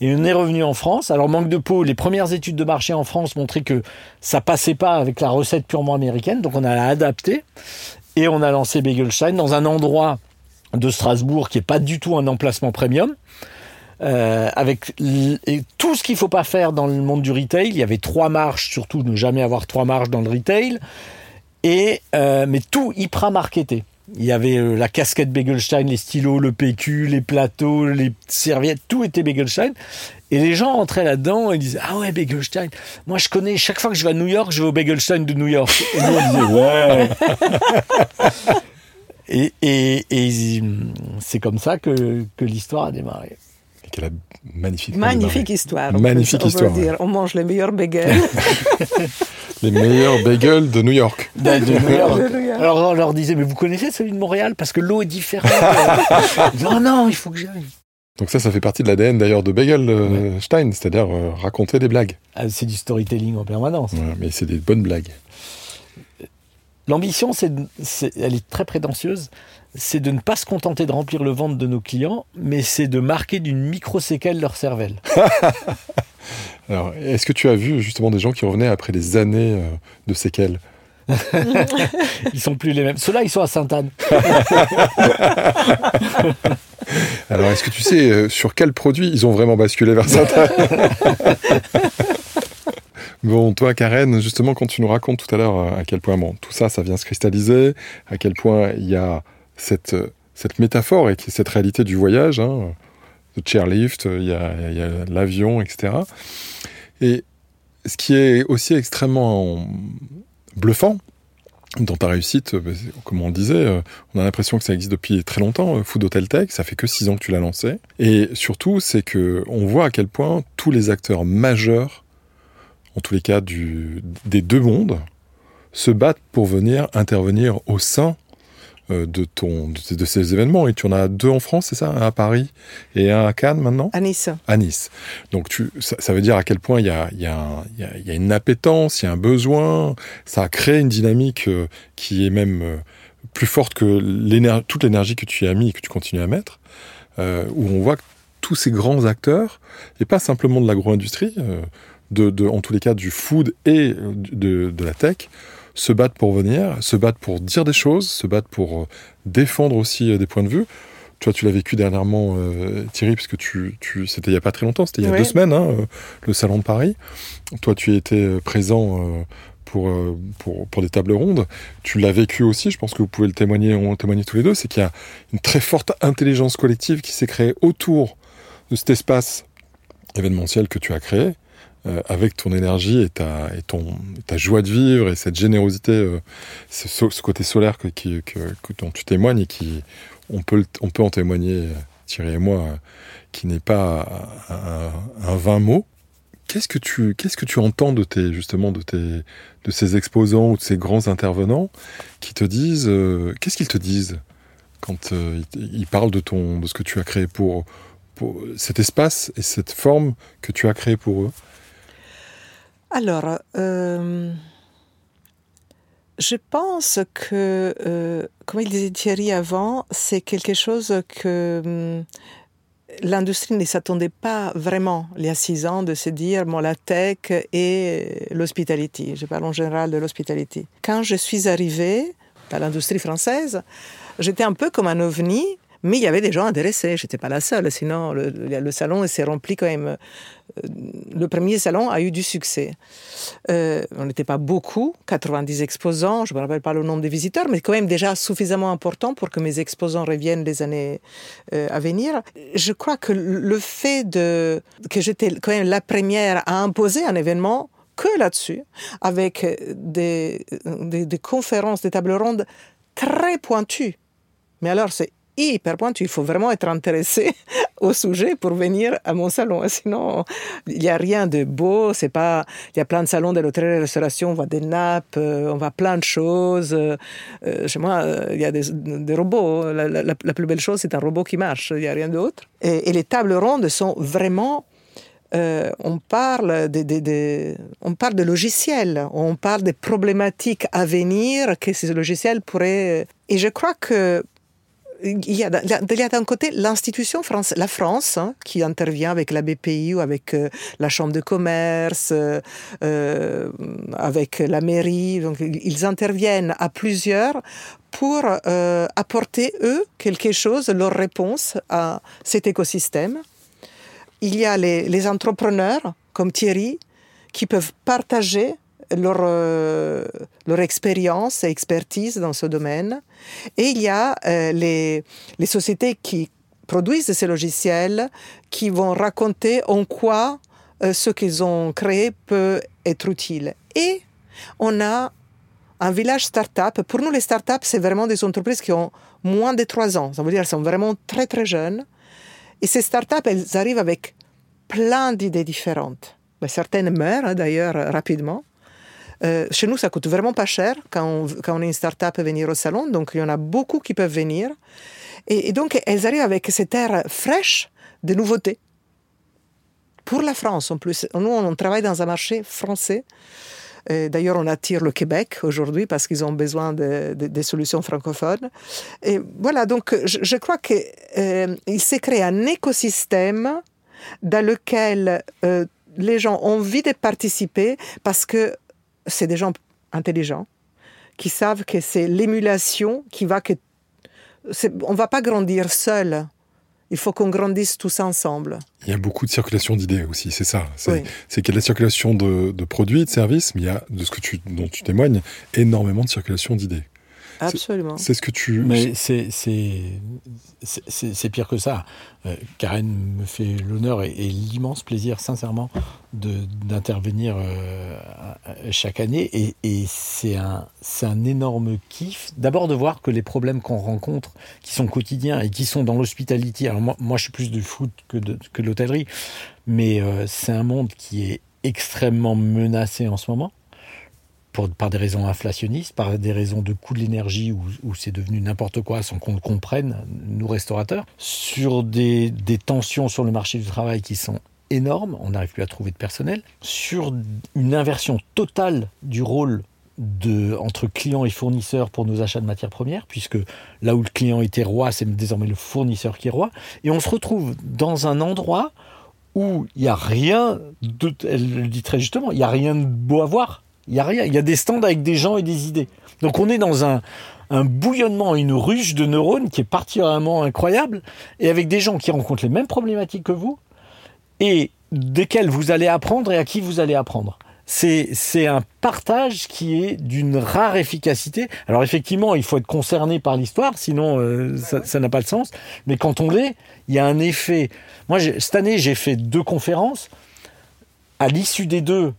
Et on est revenu en France. Alors manque de peau, les premières études de marché en France montraient que ça passait pas avec la recette purement américaine, donc on a adapté et on a lancé Begelstein dans un endroit de Strasbourg qui est pas du tout un emplacement premium. Euh, avec tout ce qu'il faut pas faire dans le monde du retail. Il y avait trois marches, surtout ne jamais avoir trois marches dans le retail. Et euh, mais tout hyper marketé. Il y avait euh, la casquette Begelstein, les stylos, le PQ, les plateaux, les serviettes, tout était Begelstein. Et les gens entraient là-dedans et disaient Ah ouais, Begelstein. Moi, je connais, chaque fois que je vais à New York, je vais au Begelstein de New York. Et nous, on disait Ouais. et, et, et c'est comme ça que, que l'histoire a démarré. Et qu'elle magnifique, magnifique histoire. Magnifique histoire. On, dire. on mange les meilleurs bagels. les meilleurs bagels de New York. De, New York. Alors on leur disait, mais vous connaissez celui de Montréal? Parce que l'eau est différente. non, non, il faut que j'aille. Donc ça, ça fait partie de l'ADN d'ailleurs de Begelstein, euh, c'est-à-dire euh, raconter des blagues. Ah, c'est du storytelling en permanence. mais c'est des bonnes blagues. L'ambition, c'est, elle est très prétentieuse, c'est de ne pas se contenter de remplir le ventre de nos clients, mais c'est de marquer d'une micro-séquelle leur cervelle. Alors, est-ce que tu as vu justement des gens qui revenaient après des années euh, de séquelles? Ils sont plus les mêmes. Ceux-là, ils sont à Sainte-Anne. Alors, est-ce que tu sais euh, sur quel produit ils ont vraiment basculé vers Sainte-Anne Bon, toi, Karen, justement, quand tu nous racontes tout à l'heure euh, à quel point tout ça, ça vient se cristalliser, à quel point il y a cette, cette métaphore et cette réalité du voyage, hein, le chairlift, il y a l'avion, etc. Et ce qui est aussi extrêmement bluffant dans ta réussite, euh, comme on le disait, euh, on a l'impression que ça existe depuis très longtemps, euh, Food Hotel Tech, ça fait que six ans que tu l'as lancé. Et surtout, c'est que on voit à quel point tous les acteurs majeurs, en tous les cas des deux mondes, se battent pour venir intervenir au sein de, ton, de, ces événements. Et tu en as deux en France, c'est ça? Un à Paris et un à Cannes maintenant? À Nice. À Nice. Donc tu, ça, veut dire à quel point il y a, y, a y a, une appétence, il y a un besoin. Ça a créé une dynamique euh, qui est même euh, plus forte que toute l'énergie que tu y as mis et que tu continues à mettre. où on voit que tous ces grands acteurs, et pas simplement de l'agro-industrie, de, en tous les cas du food et de, de, la tech, se battent pour venir, se battent pour dire des choses, se battent pour défendre aussi des points de vue. Toi, tu l'as vécu dernièrement, euh, Thierry, puisque tu, tu, c'était il n'y a pas très longtemps, c'était il y a deux semaines, hein, euh, le Salon de Paris. Toi, tu étais euh, présent pour, pour, pour, des tables rondes. Tu l'as vécu aussi, je pense que vous pouvez le témoigner, on témoigner tous les deux, c'est qu'il y a une très forte intelligence collective qui s'est créée autour de cet espace événementiel que tu as créé. Avec ton énergie et ta, joie de vivre et cette générosité, ce, ce, côté solaire que, dont tu témoignes et qui, on peut, on peut en témoigner, Thierry et moi, qui n'est pas un, 20 mots. Qu'est-ce que tu, qu'est-ce que tu entends de justement, de tes, de ces exposants ou de ces grands intervenants qui te disent, euh, qu'est-ce qu'ils te disent quand euh, ils parlent de ton, de ce que tu as créé pour, pour cet espace et cette forme que tu as créé pour eux? Alors, euh, je pense que, euh, comme il disait Thierry avant, c'est quelque chose que hum, l'industrie ne s'attendait pas vraiment il y a six ans de se dire bon, la tech et l'hospitality. Je parle en général de l'hospitality. Quand je suis arrivée à l'industrie française, j'étais un peu comme un ovni mais il y avait des gens intéressés, j'étais pas la seule, sinon le, salon s'est rempli quand même. Euh, le premier salon a eu du succès. Euh, on n'était pas beaucoup, 90 exposants, je ne me rappelle pas le nombre de visiteurs, mais quand même déjà suffisamment important pour que mes exposants reviennent les années euh, à venir. Je crois que le fait de, que j'étais quand même la première à imposer un événement, que là-dessus, avec des, des conférences, des tables rondes très pointues. Mais alors, c'est pointu. Il faut vraiment être intéressé au sujet pour venir à mon salon. Sinon, il n'y a rien de beau. C'est pas. Il y a plein de salons de l'hôtellerie-restauration. On voit des nappes, euh, on voit plein de choses. Euh, chez moi, euh, il y a des, robots. La, plus belle chose, c'est un robot qui marche. Il n'y a rien d'autre. Et, les tables rondes sont vraiment on, parle de, on parle de logiciels, on parle des problématiques à venir que ces logiciels pourraient... Et je crois que il y a, d'un côté l'institution France, la France, hein, qui intervient avec la BPI ou avec euh, la Chambre de commerce, euh, euh, avec la mairie. Donc, ils interviennent à plusieurs pour apporter, eux, quelque chose, leur réponse à cet écosystème. Il y a les, les entrepreneurs, comme Thierry, qui peuvent partager leur, euh, leur expérience et expertise dans ce domaine. Et il y a euh, les, les sociétés qui produisent ces logiciels qui vont raconter en quoi euh, ce qu'ils ont créé peut être utile. Et on a un village start-up. Pour nous, les start-up, c'est vraiment des entreprises qui ont moins de trois ans. Ça veut dire qu'elles sont vraiment très, très jeunes. Et ces start-up, elles arrivent avec plein d'idées différentes. certaines meurent hein, d'ailleurs rapidement. Euh, chez nous, ça coûte vraiment pas cher quand on, est une start-up venir au salon. Donc, il y en a beaucoup qui peuvent venir. Et, donc, elles arrivent avec cette air fraîche de nouveautés. Pour la France, en plus. Nous, on travaille dans un marché français. D'ailleurs, on attire le Québec aujourd'hui parce qu'ils ont besoin de, des solutions francophones. Et voilà, donc je, crois qu'il euh, s'est créé un écosystème dans lequel euh, les gens ont envie de participer parce que c'est des gens intelligents qui savent que c'est l'émulation qui va que on va pas grandir seul. Il faut qu'on grandisse tous ensemble. Il y a beaucoup de circulation d'idées aussi, c'est ça. C'est qu'il y a de la circulation de, produits, de services, mais il y a, de ce que tu, dont tu témoignes, énormément de circulation d'idées. Absolument. C'est ce que tu. Mais c'est pire que ça. Euh, Karen me fait l'honneur et, l'immense plaisir, sincèrement, d'intervenir euh, chaque année. Et, et c'est un, un énorme kiff. D'abord de voir que les problèmes qu'on rencontre, qui sont quotidiens et qui sont dans l'hospitality. Alors moi, moi, je suis plus du foot que de, que l'hôtellerie, mais euh, c'est un monde qui est extrêmement menacé en ce moment par des raisons inflationnistes, par des raisons de coût de l'énergie où, c'est devenu n'importe quoi sans qu'on le comprenne, nous restaurateurs, sur des, tensions sur le marché du travail qui sont énormes, on n'arrive plus à trouver de personnel, sur une inversion totale du rôle entre clients et fournisseurs pour nos achats de matières premières, puisque là où le client était roi, c'est désormais le fournisseur qui est roi. Et on se retrouve dans un endroit où il n'y a rien, elle le dit très justement, il n'y a rien de beau à voir. Il n'y a rien. Il y a des stands avec des gens et des idées. Donc on est dans un, un bouillonnement, une ruche de neurones qui est particulièrement incroyable, et avec des gens qui rencontrent les mêmes problématiques que vous, et desquels vous allez apprendre et à qui vous allez apprendre. C'est un partage qui est d'une rare efficacité. Alors effectivement, il faut être concerné par l'histoire, sinon euh, ça n'a pas de sens. Mais quand on l'est, il y a un effet. Moi, cette année, j'ai fait deux conférences. À l'issue des deux,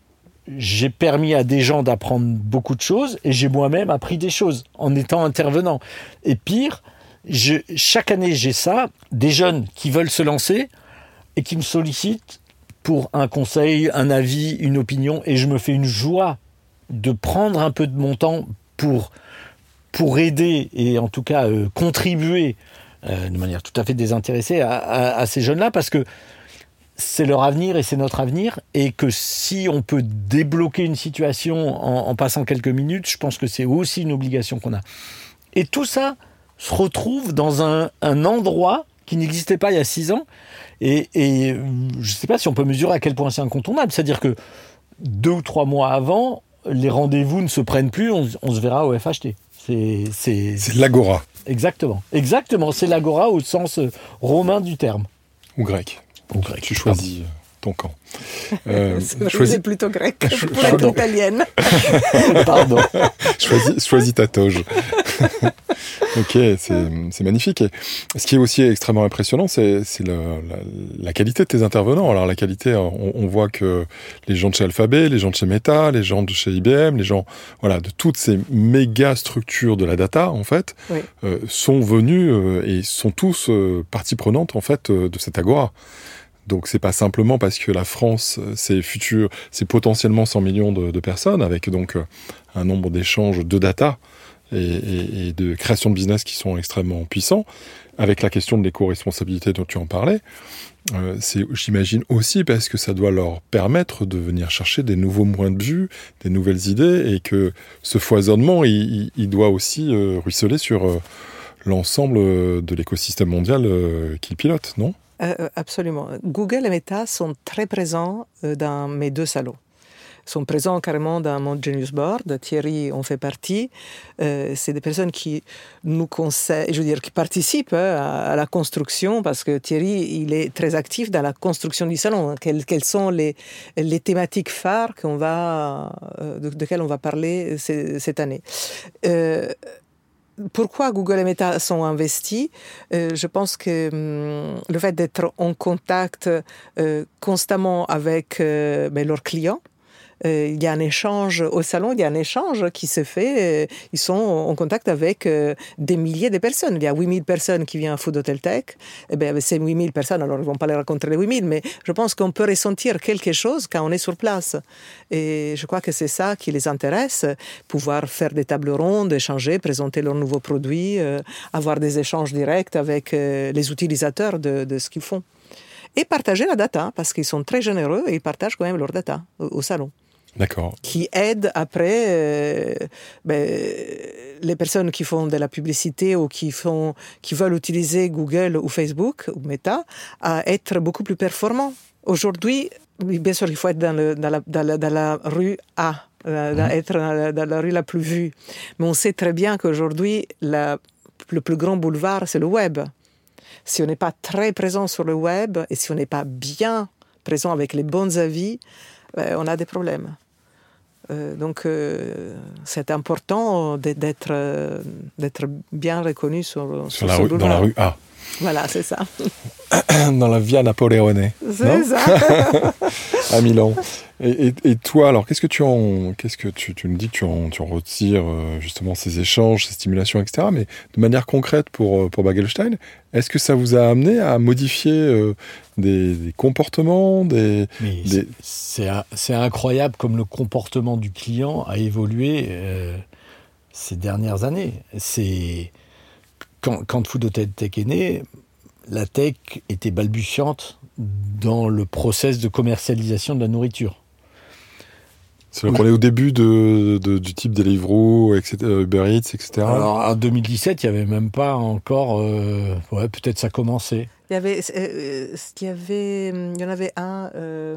j'ai permis à des gens d'apprendre beaucoup de choses et j'ai moi-même appris des choses en étant intervenant. Et pire, chaque année j'ai ça, des jeunes qui veulent se lancer et qui me sollicitent pour un conseil, un avis, une opinion et je me fais une joie de prendre un peu de mon temps pour, pour aider et en tout cas euh, contribuer euh, de manière tout à fait désintéressée à, à ces jeunes-là parce que c'est leur avenir et c'est notre avenir, et que si on peut débloquer une situation en, passant quelques minutes, je pense que c'est aussi une obligation qu'on a. Et tout ça se retrouve dans un, endroit qui n'existait pas il y a six ans, et, je ne sais pas si on peut mesurer à quel point c'est incontournable, c'est-à-dire que deux ou trois mois avant, les rendez-vous ne se prennent plus, on, se verra au FHT. C'est l'agora. Exactement. Exactement, c'est l'agora au sens romain du terme. Ou grec. Tu choisis ton camp. Euh, choisis... plutôt grec pour être italienne. Pardon. choisis, choisis ta toge. ok, c'est magnifique. ce qui est aussi extrêmement impressionnant, c'est la, la, qualité de tes intervenants. Alors la qualité, on, voit que les gens de chez Alphabet, les gens de chez Meta, les gens de chez IBM, les gens voilà de toutes ces méga structures de la data en fait, euh, sont venus euh, et sont tous euh, partie prenante en fait de cette agora. Donc c'est pas simplement parce que la France, c'est futur, c'est potentiellement 100 millions de, personnes avec donc euh, un nombre d'échanges de data et, de création de business qui sont extrêmement puissants. Avec la question de l'éco-responsabilité dont tu en parlais, euh, c'est j'imagine aussi parce que ça doit leur permettre de venir chercher des nouveaux points de vue, des nouvelles idées et que ce foisonnement, il, doit aussi euh, ruisseler sur l'ensemble de l'écosystème mondial qu'ils pilotent, non? Euh, euh, absolument. Google et Meta sont très présents euh, dans mes deux salons Ils sont présents carrément dans mon Genius Board. Thierry en fait partie. c'est des personnes qui nous conseillent, je veux dire, qui participent à, la construction parce que Thierry, il est très actif dans la construction du salon. Quelles, quelles sont les, thématiques phares de, desquelles on va parler cette année pourquoi Google et Meta sont investis euh, Je pense que hum, le fait d'être en contact euh, constamment avec euh, ben, leurs clients, euh, il y a un échange au salon, il y a un échange qui se fait. Euh, ils sont en contact avec euh, des milliers de personnes. Il y a 8000 personnes qui viennent à Food Hotel Tech. Eh bien, ces 8000 personnes, alors ils ne vont pas les rencontrer les 8000, mais je pense qu'on peut ressentir quelque chose quand on est sur place. Et je crois que c'est ça qui les intéresse, pouvoir faire des tables rondes, échanger, présenter leurs nouveaux produits, avoir des échanges directs avec les utilisateurs de ce qu'ils font. Et partager la data, parce qu'ils sont très généreux et ils partagent quand même leur data au salon. D'accord. Qui aide après euh, ben, les personnes qui font de la publicité ou qui, font, qui veulent utiliser Google ou Facebook ou Meta à être beaucoup plus performants. Aujourd'hui, bien sûr, il faut être dans, le, dans, la, dans, la, rue A, euh, mhm. être dans la, rue la plus vue. Mais on sait très bien qu'aujourd'hui, le plus grand boulevard, c'est le web. Si on n'est pas très présent sur le web et si on n'est pas bien présent avec les bons avis, ben, on a des problèmes. Euh, donc, euh, c'est important d'être euh, d'être bien reconnu sur, sur, la rue, dans la rue A. Voilà, c'est ça. dans la Via Napoleone. C'est ça. à Milan. Et, et, toi, alors, qu'est-ce que tu en, qu'est-ce que tu, tu me dis que tu en, tu en retires justement ces échanges, ces stimulations, etc. Mais de manière concrète pour pour Bagelstein, est-ce que ça vous a amené à modifier des, comportements, des... C'est incroyable comme le comportement du client a évolué euh, ces dernières années. C'est quand, quand Food Hotel Tech est né, la tech était balbutiante dans le process de commercialisation de la nourriture. C'est vrai qu'on est au début de, de- du type Deliveroo, etc., Uber Eats, etc. Alors en 2017, il y avait même pas encore. euh, ouais, peut-être ça commençait. Il y avait, euh, euh, il y avait, il y en avait un. euh,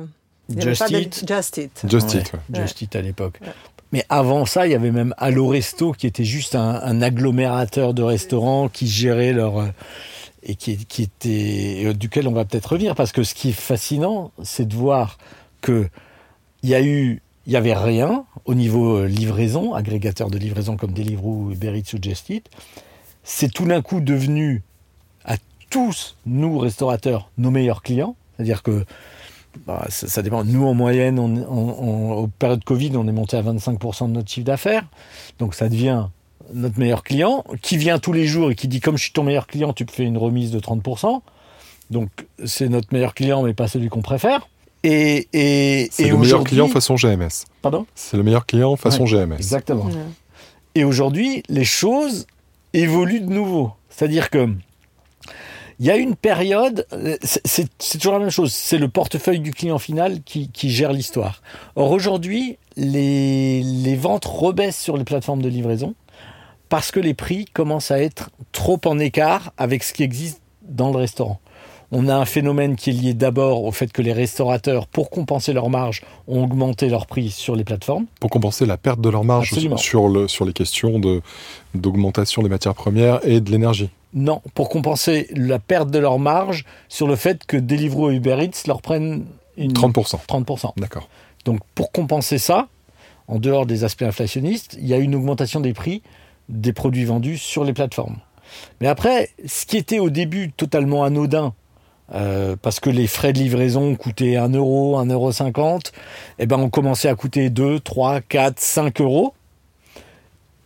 il y avait Just pas de- Eat. Just Eat. Just Ouais. Eat, ouais. Just Eat à l'époque. Ouais. Mais avant ça, il y avait même Allo Resto qui était juste un, un agglomérateur de restaurants qui gérait leur euh, et qui, était euh, duquel on va peut-être revenir parce que ce qui est fascinant, c'est de voir que il y a eu il y avait rien au niveau euh, livraison, agrégateur de livraison comme Deliveroo, Uber Eats. C'est tout d'un coup devenu à tous nous restaurateurs nos meilleurs clients, c'est-à-dire que bah, ça, dépend. Nous, en moyenne, on, périodes Covid, on est monté à 25% de notre chiffre d'affaires. Donc, ça devient notre meilleur client, qui vient tous les jours et qui dit comme je suis ton meilleur client, tu me fais une remise de 30%. Donc, c'est notre meilleur client, mais pas celui qu'on préfère. Et, et, C'est et le meilleur client façon GMS. Pardon? C'est le meilleur client façon GMS. Exactement. Ouais. Et aujourd'hui, les choses évoluent de nouveau. C'est-à-dire que il y a une période, euh, c'est- c'est c'est toujours la même chose, c'est le portefeuille du client final qui, qui gère l'histoire. Or aujourd'hui, les, les ventes rebaissent sur les plateformes de livraison parce que les prix commencent à être trop en écart avec ce qui existe dans le restaurant. On a un phénomène qui est lié d'abord au fait que les restaurateurs, pour compenser leur marge, ont augmenté leur prix sur les plateformes. Pour compenser la perte de leur marge Absolument. sur, le, sur les questions de- d'augmentation des matières premières et de l'énergie. Non, pour compenser la perte de leur marge sur le fait que Deliveroo et Uber Eats leur prennent une 30%. 30%. D'accord. Donc pour compenser ça, en dehors des aspects inflationnistes, il y a une augmentation des prix des produits vendus sur les plateformes. Mais après, ce qui était au début totalement anodin, euh, parce que les frais de livraison coûtaient 1 euro, 1,50 euro, eh ben on commençait à coûter 2, 3, 4, 5 euros.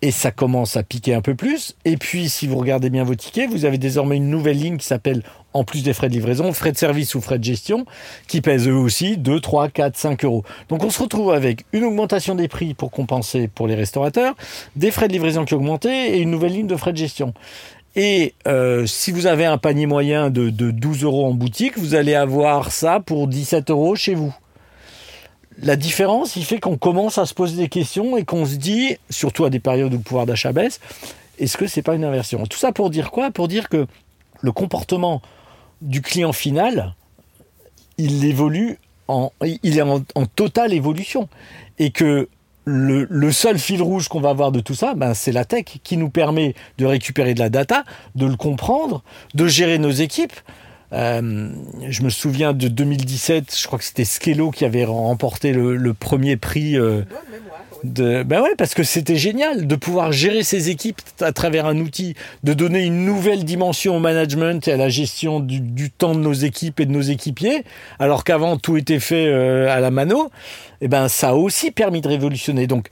Et ça commence à piquer un peu plus. Et puis, si vous regardez bien vos tickets, vous avez désormais une nouvelle ligne qui s'appelle, en plus des frais de livraison, frais de service ou frais de gestion, qui pèsent eux aussi 2, 3, 4, 5 euros. Donc on se retrouve avec une augmentation des prix pour compenser pour les restaurateurs, des frais de livraison qui augmenté et une nouvelle ligne de frais de gestion. Et euh, si vous avez un panier moyen de, de 12 euros en boutique, vous allez avoir ça pour 17 euros chez vous. La différence, il fait qu'on commence à se poser des questions et qu'on se dit, surtout à des périodes où le pouvoir d'achat baisse, est-ce que c'est pas une inversion? Tout ça pour dire quoi? Pour dire que le comportement du client final, il évolue il est en, en totale évolution et que le, le seul fil rouge qu'on va avoir de tout ça, ben, c'est la tech qui nous permet de récupérer de la data, de le comprendre, de gérer nos équipes. Euh, je me souviens de 2017, je crois que c'était Skello qui avait remporté le, le premier prix. euh, de, ben ouais, parce que c'était génial de pouvoir gérer ses équipes à travers un outil, de donner une nouvelle dimension au management et à la gestion du, du temps de nos équipes et de nos équipiers, alors qu'avant tout était fait euh, à la mano. Et ben ça a aussi permis de révolutionner. Donc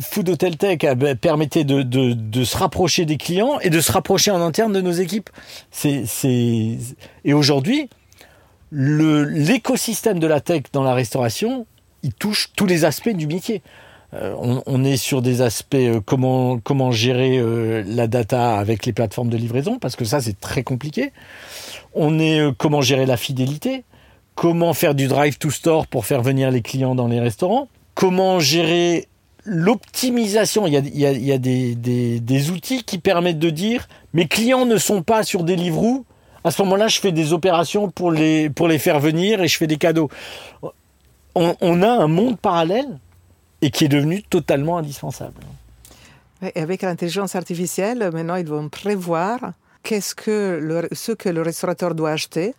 Food Hotel Tech a- ben, permettait de, de, se rapprocher des clients et de se rapprocher en interne de nos équipes. Et aujourd'hui, l'écosystème de la tech dans la restauration, il touche tous les aspects du métier. Euh, on, est sur des aspects euh, comment, gérer euh, la data avec les plateformes de livraison, parce que ça c'est très compliqué. On est euh, comment gérer la fidélité, comment faire du drive to store pour faire venir les clients dans les restaurants, comment gérer l'optimisation. Il y a, des, outils qui permettent de dire mes clients ne sont pas sur Deliveroo. À ce moment-là, je fais des opérations pour les, faire venir et je fais des cadeaux. On, a un monde parallèle et qui est devenu totalement indispensable. Et avec l'intelligence artificielle, maintenant, ils vont prévoir qu'est-ce que le, ce que le restaurateur doit acheter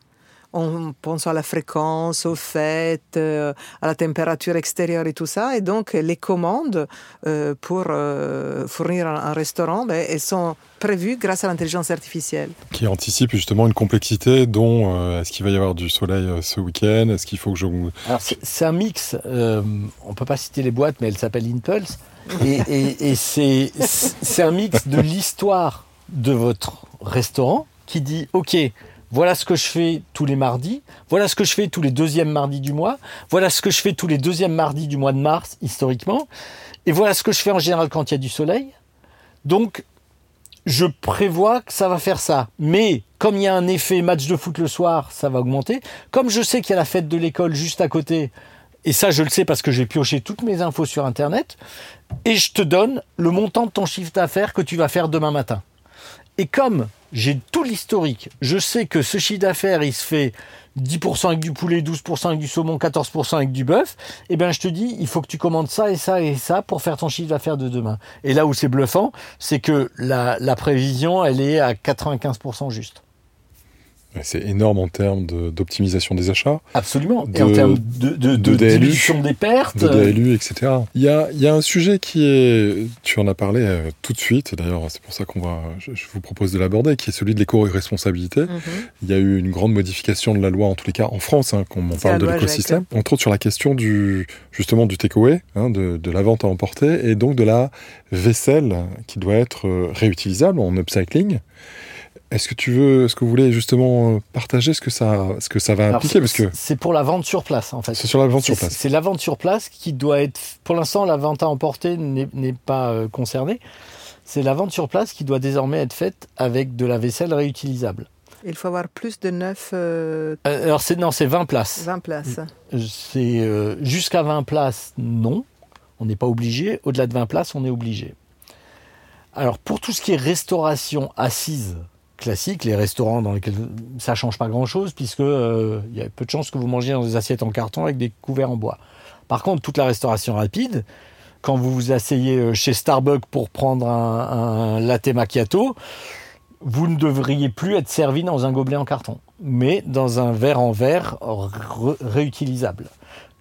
en pensant à la fréquence, aux fêtes, euh, à la température extérieure et tout ça. Et donc, les commandes euh, pour euh, fournir un, un restaurant, ben, elles sont prévues grâce à l'intelligence artificielle. Qui anticipe justement une complexité dont euh, est-ce qu'il va y avoir du soleil euh, ce week-end? Est-ce qu'il faut que je... Alors c'est un mix, euh, on peut pas citer les boîtes, mais elle s'appelle Impulse. Et, et- c'est un mix de l'histoire de votre restaurant qui dit, OK, voilà ce que je fais tous les mardis, voilà ce que je fais tous les deuxièmes mardis du mois, voilà ce que je fais tous les deuxièmes mardis du mois de mars, historiquement, et voilà ce que je fais en général quand il y a du soleil. Donc, je prévois que ça va faire ça. Mais comme il y a un effet match de foot le soir, ça va augmenter. Comme je sais qu'il y a la fête de l'école juste à côté et ça je le sais parce que j'ai pioché toutes mes infos sur Internet, et je te donne le montant de ton chiffre d'affaires que tu vas faire demain matin. Et comme j'ai tout l'historique, je sais que ce chiffre d'affaires, il se fait 10% avec du poulet, 12% avec du saumon, 14% avec du bœuf, eh bien je te dis, il faut que tu commandes ça et ça et ça pour faire ton chiffre d'affaires de demain. Et là où c'est bluffant, c'est que la, la prévision, elle est à 95% juste. C'est énorme en termes d'optimisation des achats. Absolument. et en termes de, de, de, diminution des pertes. De DLU, etc. Il y a, il y a un sujet qui est, tu en as parlé euh, tout de suite, d'ailleurs c'est pour ça qu'on va, je, vous propose de l'aborder, qui est celui de l'éco-responsabilité. Mhm. Il y a eu une grande modification de la loi, en tous les cas en France, hein, quand on parle de l'écosystème. Entre autres sur la question du, justement du takeaway, hein, de, de la vente à emporter, et donc de la vaisselle qui doit être euh, réutilisable en upcycling. Est-ce que tu veux, est-ce que vous voulez justement euh, partager ce que ça, ce que ça va impliquer? Parce que c'est pour la vente sur place en fait. C'est sur la vente sur place. C'est la vente sur place qui doit être. Pour l'instant, la vente à emporter n'est pas euh, concernée. C'est la vente sur place qui doit désormais être faite avec de la vaisselle réutilisable. Il faut avoir plus de 9... Euh, alors c'est non, c'est 20 places. 20 places. C'est jusqu'à 20 places, non. On n'est pas obligé. Au-delà de 20 places, on est obligé. Alors pour tout ce qui est restauration assise, classique, les restaurants dans lesquels ça change pas grand-chose, puisque euh, il y a peu de chances que vous mangiez dans des assiettes en carton avec des couverts en bois. Par contre, toute la restauration rapide, quand vous vous asseyez euh, chez Starbucks pour prendre un, latte macchiato, vous ne devriez plus être servi dans un gobelet en carton, mais dans un verre en verre réutilisable.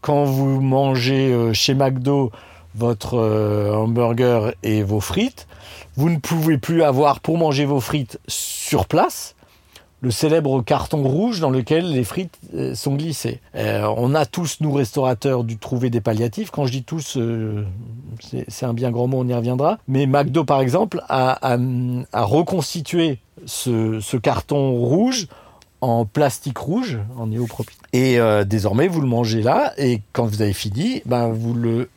Quand vous mangez euh, chez McDo votre hamburger et vos frites, vous ne pouvez plus avoir pour manger vos frites sur place le célèbre carton rouge dans lequel les frites euh, sont glissées. Euh, on a tous, nous restaurateurs, dû trouver des palliatifs. Quand je dis tous, euh, c'est un bien grand mot, on y reviendra. Mais McDo, par exemple, a, reconstitué ce, carton rouge en plastique rouge, en néopropyl. Et désormais, vous le mangez là, et quand vous avez fini, ben, vous le,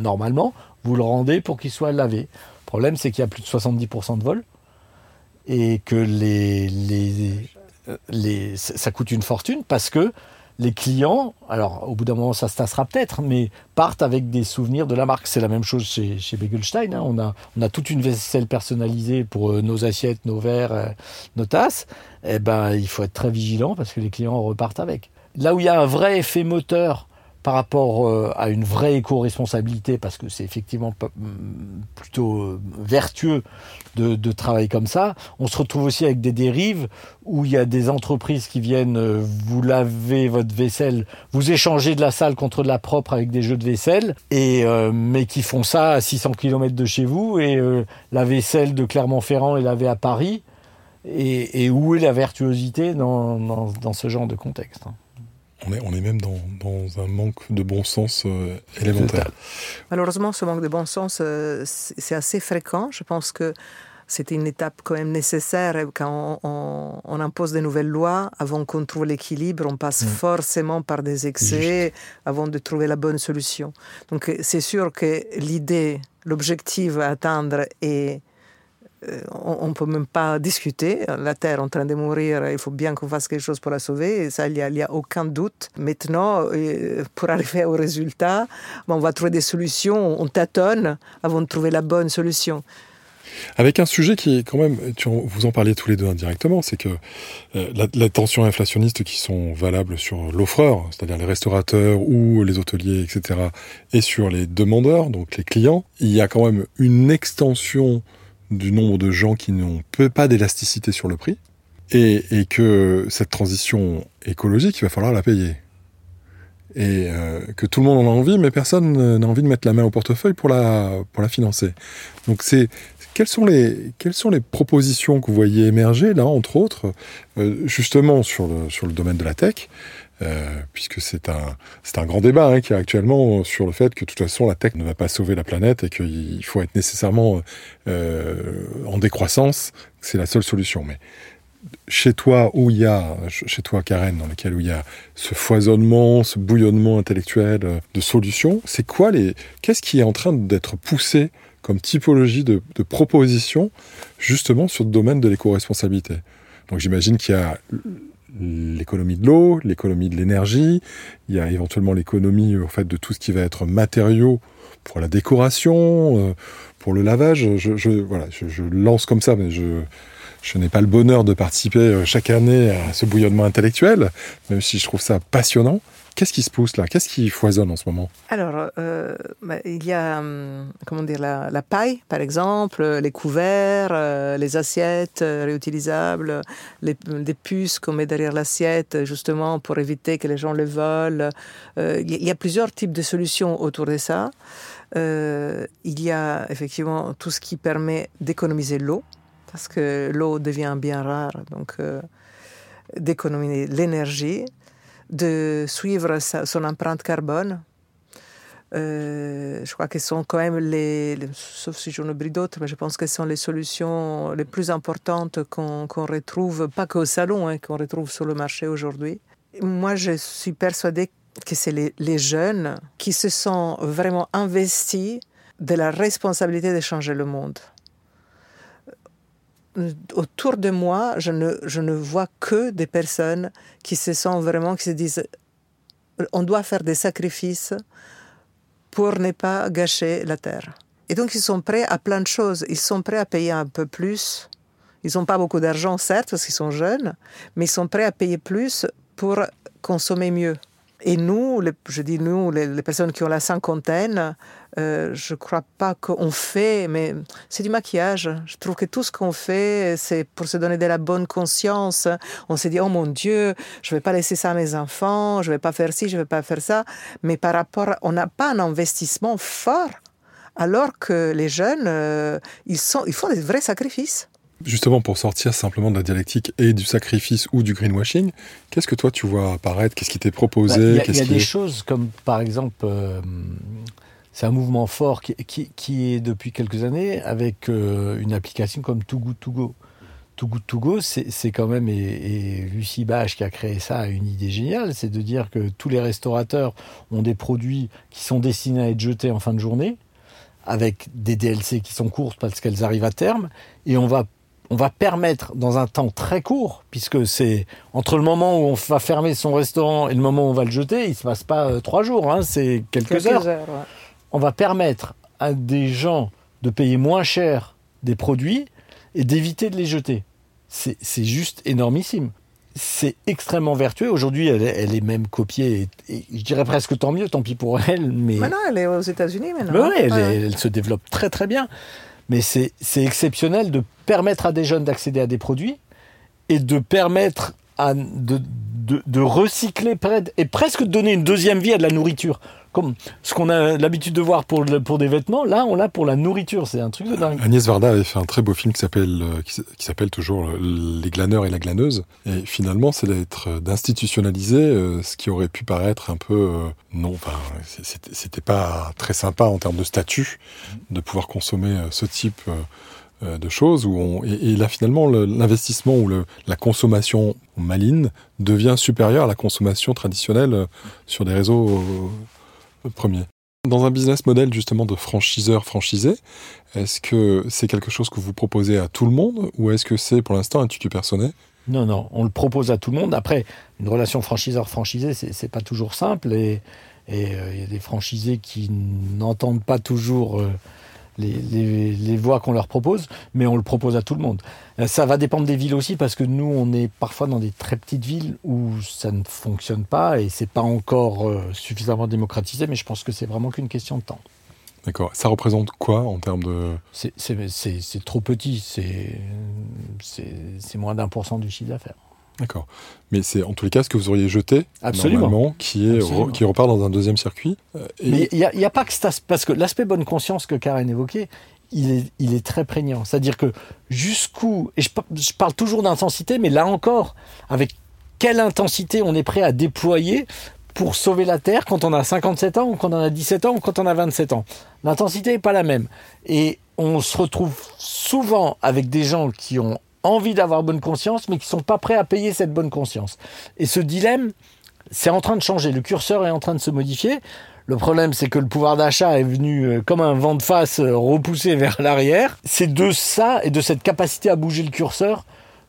normalement, vous le rendez pour qu'il soit lavé. Le problème, c'est qu'il y a plus de 70% de vol et que les, les, ça coûte une fortune parce que les clients, alors au bout d'un moment ça se tassera peut-être, mais partent avec des souvenirs de la marque. C'est la même chose chez, chez Begelstein. Hein. On, a, on a toute une vaisselle personnalisée pour euh, nos assiettes, nos verres, euh, nos tasses. Eh ben, il faut être très vigilant parce que les clients repartent avec. Là où il y a un vrai effet moteur par rapport euh, à une vraie éco-responsabilité, parce que c'est effectivement mm, plutôt euh, vertueux de, travailler comme ça, on se retrouve aussi avec des dérives où il y a des entreprises qui viennent euh, vous laver votre vaisselle, vous échanger de la sale contre de la propre avec des jeux de vaisselle, et, mais qui font ça à 600 km de chez vous, et la vaisselle de Clermont-Ferrand est lavée à Paris, et, où est la vertuosité dans, dans ce genre de contexte hein on est, on est même dans, dans, un manque de bon sens euh, élémentaire. Malheureusement, ce manque de bon sens, euh, c'est assez fréquent. Je pense que c'était une étape quand même nécessaire quand on, impose des nouvelles lois. Avant qu'on trouve l'équilibre, on passe mm. forcément par des excès avant de trouver la bonne solution. Donc c'est sûr que l'idée, l'objectif à atteindre est euh, on ne peut même pas discuter. La Terre est en train de mourir, il faut bien qu'on fasse quelque chose pour la sauver, et ça, il n'y a, aucun doute. Maintenant, euh, pour arriver au résultat, on va trouver des solutions, on tâtonne avant de trouver la bonne solution. Avec un sujet qui est quand même, vous en parliez tous les deux indirectement, c'est que euh, la, tension inflationniste qui sont valables sur l'offreur, c'est-à-dire les restaurateurs ou les hôteliers, etc., et sur les demandeurs, donc les clients, il y a quand même une extension du nombre de gens qui n'ont pas d'élasticité sur le prix, et, que cette transition écologique, il va falloir la payer. Et euh, que tout le monde en a envie, mais personne n'a envie de mettre la main au portefeuille pour la, financer. Donc c'est quelles sont, les, propositions que vous voyez émerger, là, entre autres, euh, justement sur le domaine de la tech euh, puisque c'est un, un grand débat hein, qui est actuellement sur le fait que de toute façon la tech ne va pas sauver la planète et qu'il faut être nécessairement euh, en décroissance, c'est la seule solution. Mais chez toi où il y a, chez toi Karen, dans lequel où il y a ce foisonnement, ce bouillonnement intellectuel euh, de solutions, c'est quoi les, qu'est-ce qui est en train d'être poussé comme typologie de, de propositions justement sur le domaine de l'éco-responsabilité? Donc j'imagine qu'il y a l'économie de l'eau, l'économie de l'énergie, il y a éventuellement l'économie en fait de tout ce qui va être matériaux pour la décoration, pour le lavage. Je, voilà, je, lance comme ça, mais je, je n'ai pas le bonheur de participer chaque année à ce bouillonnement intellectuel, même si je trouve ça passionnant. Qu'est-ce qui se pousse là? Qu'est-ce qui foisonne en ce moment? Alors, euh, bah, il y a hum, comment dire la, paille, par exemple, les couverts, euh, les assiettes euh, réutilisables, les, des puces qu'on met derrière l'assiette, justement pour éviter que les gens les volent. il y a plusieurs types de solutions autour de ça. il y a effectivement tout ce qui permet d'économiser l'eau, parce que l'eau devient bien rare, donc d'économiser l'énergie de suivre son empreinte carbone. Euh, je crois que sont quand même les, sauf si j'en d'autres, mais je pense que ce sont les solutions les plus importantes qu'on retrouve, pas qu'au salon, hein, qu'on retrouve sur le marché aujourd'hui. Moi, je suis persuadée que c'est les, les, jeunes qui se sont vraiment investis de la responsabilité de changer le monde autour de moi, je ne, je ne vois que des personnes qui se sentent vraiment, qui se disent, on doit faire des sacrifices pour ne pas gâcher la terre. Et donc ils sont prêts à plein de choses. Ils sont prêts à payer un peu plus. Ils n'ont pas beaucoup d'argent, certes, parce qu'ils sont jeunes, mais ils sont prêts à payer plus pour consommer mieux. Et nous, je dis nous, les, personnes qui ont la cinquantaine, euh, je ne crois pas qu'on fait, mais c'est du maquillage. Je trouve que tout ce qu'on fait, c'est pour se donner de la bonne conscience. On se dit, oh mon Dieu, je ne vais pas laisser ça à mes enfants, je ne vais pas faire ci, je ne vais pas faire ça. Mais par rapport, on n'a pas un investissement fort, alors que les jeunes, euh, ils, font des vrais sacrifices. Justement, pour sortir simplement de la dialectique et du sacrifice ou du greenwashing, qu'est-ce que toi tu vois apparaître? Qu'est-ce qui t'est proposé? Bah, Il y a, des choses comme par exemple, euh, c'est un mouvement fort qui, est depuis quelques années avec euh, une application comme Too Good To Go. Too Good To Go, c'est quand même, et, Lucie Bach qui a créé ça a une idée géniale, c'est de dire que tous les restaurateurs ont des produits qui sont destinés à être jetés en fin de journée avec des DLC qui sont courtes parce qu'elles arrivent à terme, et on va on va permettre dans un temps très court, puisque c'est entre le moment où on va fermer son restaurant et le moment où on va le jeter, il se passe pas euh, trois jours, hein, c'est quelques, heures. On va permettre à des gens de payer moins cher des produits et d'éviter de les jeter. C'est juste énormissime. C'est extrêmement vertueux. Aujourd'hui, elle, est même copiée, et, je dirais presque tant mieux, tant pis pour elle. Mais maintenant, elle est aux États-Unis maintenant. oui, elle se développe très très bien. Mais c'est exceptionnel de permettre à des jeunes d'accéder à des produits et de permettre de, de, recycler et presque donner une deuxième vie à de la nourriture comme ce qu'on a l'habitude de voir pour, des vêtements, là on l'a pour la nourriture, c'est un truc de dingue. Agnès Varda avait fait un très beau film qui s'appelle euh, qui, s'appelle toujours Les glaneurs et la glaneuse et finalement c'est d'être d'institutionnaliser euh, ce qui aurait pu paraître un peu euh, non enfin c'était pas très sympa en termes de statut de pouvoir consommer ce type de choses et, là finalement l'investissement ou la consommation maligne devient supérieure à la consommation traditionnelle sur des réseaux premier. Dans un business model justement de franchiseur franchisé, est-ce que c'est quelque chose que vous proposez à tout le monde ou est-ce que c'est pour l'instant un tutu personnel? Non, non, on le propose à tout le monde. Après, une relation franchiseur-franchisé, c'est pas toujours simple et euh, il y a des franchisés qui n'entendent pas toujours euh, les, voies qu'on leur propose, mais on le propose à tout le monde. Euh, ça va dépendre des villes aussi, parce que nous, on est parfois dans des très petites villes où ça ne fonctionne pas et c'est pas encore euh, suffisamment démocratisé, mais je pense que c'est vraiment qu'une question de temps. D'accord. Ça représente quoi en termes de... C'est trop petit, c'est moins d'un pour cent du chiffre d'affaires. D'accord. Mais c'est en tous les cas ce que vous auriez jeté, normalement, qui, est, qui repart dans un deuxième circuit. Euh, Mais il n'y a, pas que ça. Parce que l'aspect bonne conscience que Karen évoquait, il est, il est très prégnant. C'est-à-dire que jusqu'où. Et je, je parle toujours d'intensité, mais là encore, avec quelle intensité on est prêt à déployer pour sauver la Terre quand on a 57 ans ou quand on a 17 ans ou quand on a 27 ans? L'intensité n'est pas la même. Et on se retrouve souvent avec des gens qui ont envie d'avoir bonne conscience, mais qui sont pas prêts à payer cette bonne conscience. Et ce dilemme, c'est en train de changer. Le curseur est en train de se modifier. Le problème, c'est que le pouvoir d'achat est venu euh, comme un vent de face euh, repoussé vers l'arrière. C'est de ça et de cette capacité à bouger le curseur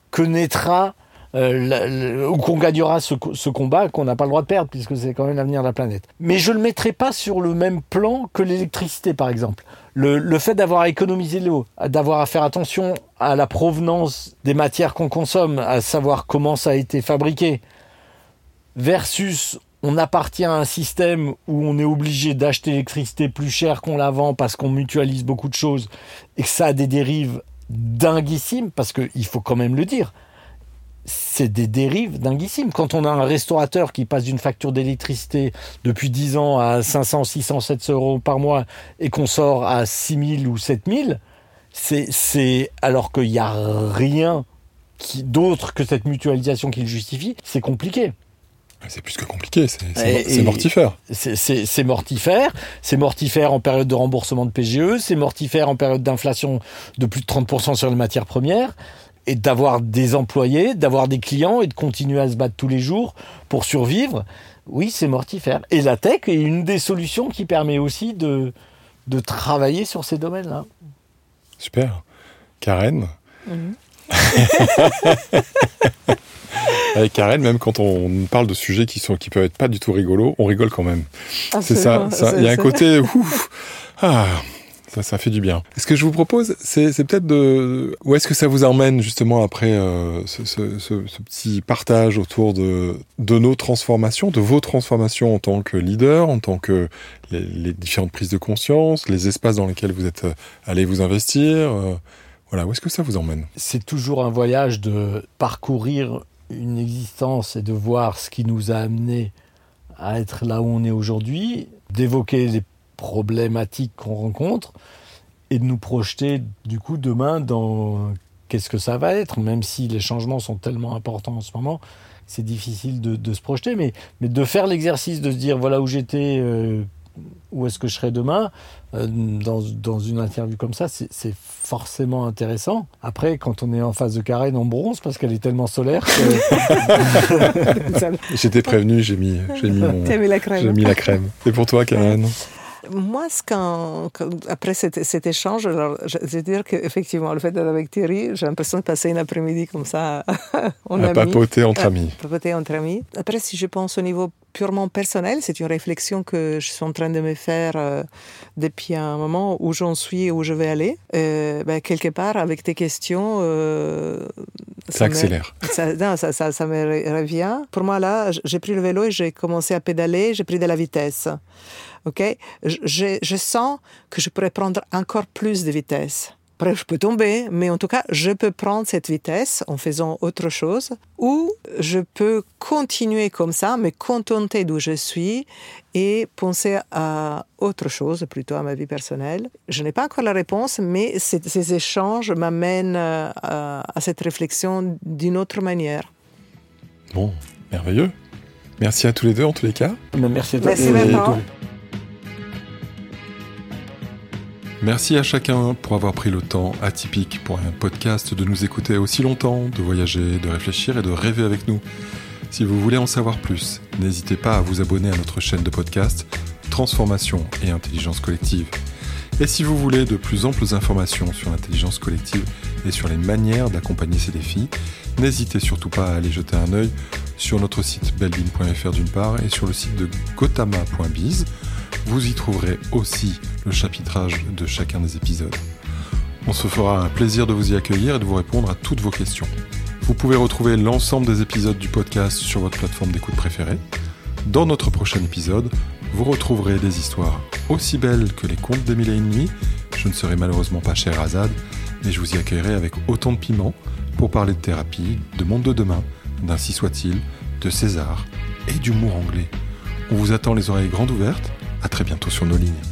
que naîtra euh, ou qu'on gagnera ce, combat qu'on n'a pas le droit de perdre, puisque c'est quand même l'avenir de la planète. Mais je ne le mettrai pas sur le même plan que l'électricité, par exemple. Le, fait d'avoir économisé l'eau, d'avoir à faire attention à la provenance des matières qu'on consomme, à savoir comment ça a été fabriqué, versus on appartient à un système où on est obligé d'acheter l'électricité plus cher qu'on la vend parce qu'on mutualise beaucoup de choses et que ça a des dérives dinguissimes, parce qu'il faut quand même le dire, c'est des dérives dinguissimes. Quand on a un restaurateur qui passe d'une facture d'électricité depuis 10 ans à 500, 600, 700 euros par mois et qu'on sort à 6000 ou 7000, c'est alors qu'il n'y a rien d'autre que cette mutualisation qui le justifie, c'est compliqué. C'est plus que compliqué, c'est mortifère. C'est mortifère. C'est mortifère en période de remboursement de PGE, c'est mortifère en période d'inflation de plus de 30% sur les matières premières et d'avoir des employés, d'avoir des clients et de continuer à se battre tous les jours pour survivre, oui, c'est mortifère. Et la tech est une des solutions qui permet aussi de, de travailler sur ces domaines-là. Super. Karen mhm. Avec Karen, même quand on parle de sujets qui, sont, qui peuvent être pas du tout rigolos, on rigole quand même. C'est ça. Il y a un côté... Ouf, ah, ça, fait du bien. Ce que je vous propose, c'est peut-être de... Où est-ce que ça vous emmène justement après euh, ce, petit partage autour de, nos transformations, de vos transformations en tant que leader, en tant que les, différentes prises de conscience, les espaces dans lesquels vous êtes euh, allés vous investir euh, voilà, où est-ce que ça vous emmène? C'est toujours un voyage de parcourir une existence et de voir ce qui nous a amené à être là où on est aujourd'hui, d'évoquer les problématiques qu'on rencontre et de nous projeter du coup demain dans qu'est-ce que ça va être, même si les changements sont tellement importants en ce moment, c'est difficile de, se projeter, mais, mais de faire l'exercice de se dire voilà où j'étais, euh, où est-ce que je serai demain, euh, dans, dans, une interview comme ça, c'est forcément intéressant. Après, quand on est en face de Karen, on bronze parce qu'elle est tellement solaire J'étais prévenu, j'ai mis, mis, mon, mis la crème. Et pour toi, Karen? Moi, quand, après cet, cet, échange, alors, je, veux dire qu'effectivement, le fait d'être avec Thierry, j'ai l'impression de passer une après-midi comme ça en à papoter entre amis. papoter entre amis. Après, si je pense au niveau purement personnel, c'est une réflexion que je suis en train de me faire euh, depuis un moment où j'en suis et où je vais aller. Euh, ben, quelque part, avec tes questions... Euh, ça, accélère. Ça, non, ça, ça, ça, me revient. Pour moi, là, j'ai pris le vélo et j'ai commencé à pédaler, j'ai pris de la vitesse ok? Je, je sens que je pourrais prendre encore plus de vitesse. Après, je peux tomber, mais en tout cas, je peux prendre cette vitesse en faisant autre chose, ou je peux continuer comme ça, me contenter d'où je suis et penser à autre chose, plutôt à ma vie personnelle. Je n'ai pas encore la réponse, mais ces échanges m'amènent euh, à, cette réflexion d'une autre manière. Bon, merveilleux. Merci à tous les deux en tous les cas. Merci à toi. Merci Merci à chacun pour avoir pris le temps atypique pour un podcast de nous écouter aussi longtemps, de voyager, de réfléchir et de rêver avec nous. Si vous voulez en savoir plus, n'hésitez pas à vous abonner à notre chaîne de podcast Transformation et Intelligence Collective. Et si vous voulez de plus amples informations sur l'intelligence collective et sur les manières d'accompagner ces défis, n'hésitez surtout pas à aller jeter un œil sur notre site belbin.fr d'une part et sur le site de gotama.biz vous y trouverez aussi le chapitrage de chacun des épisodes. On se fera un plaisir de vous y accueillir et de vous répondre à toutes vos questions. Vous pouvez retrouver l'ensemble des épisodes du podcast sur votre plateforme d'écoute préférée. Dans notre prochain épisode, vous retrouverez des histoires aussi belles que les contes des mille et une. Je ne serai malheureusement pas cher Azad, mais je vous y accueillerai avec autant de piment pour parler de thérapie, de monde de demain, d'ainsi soit-il, de César et d'humour anglais. On vous attend les oreilles grandes ouvertes à très bientôt sur nos lignes.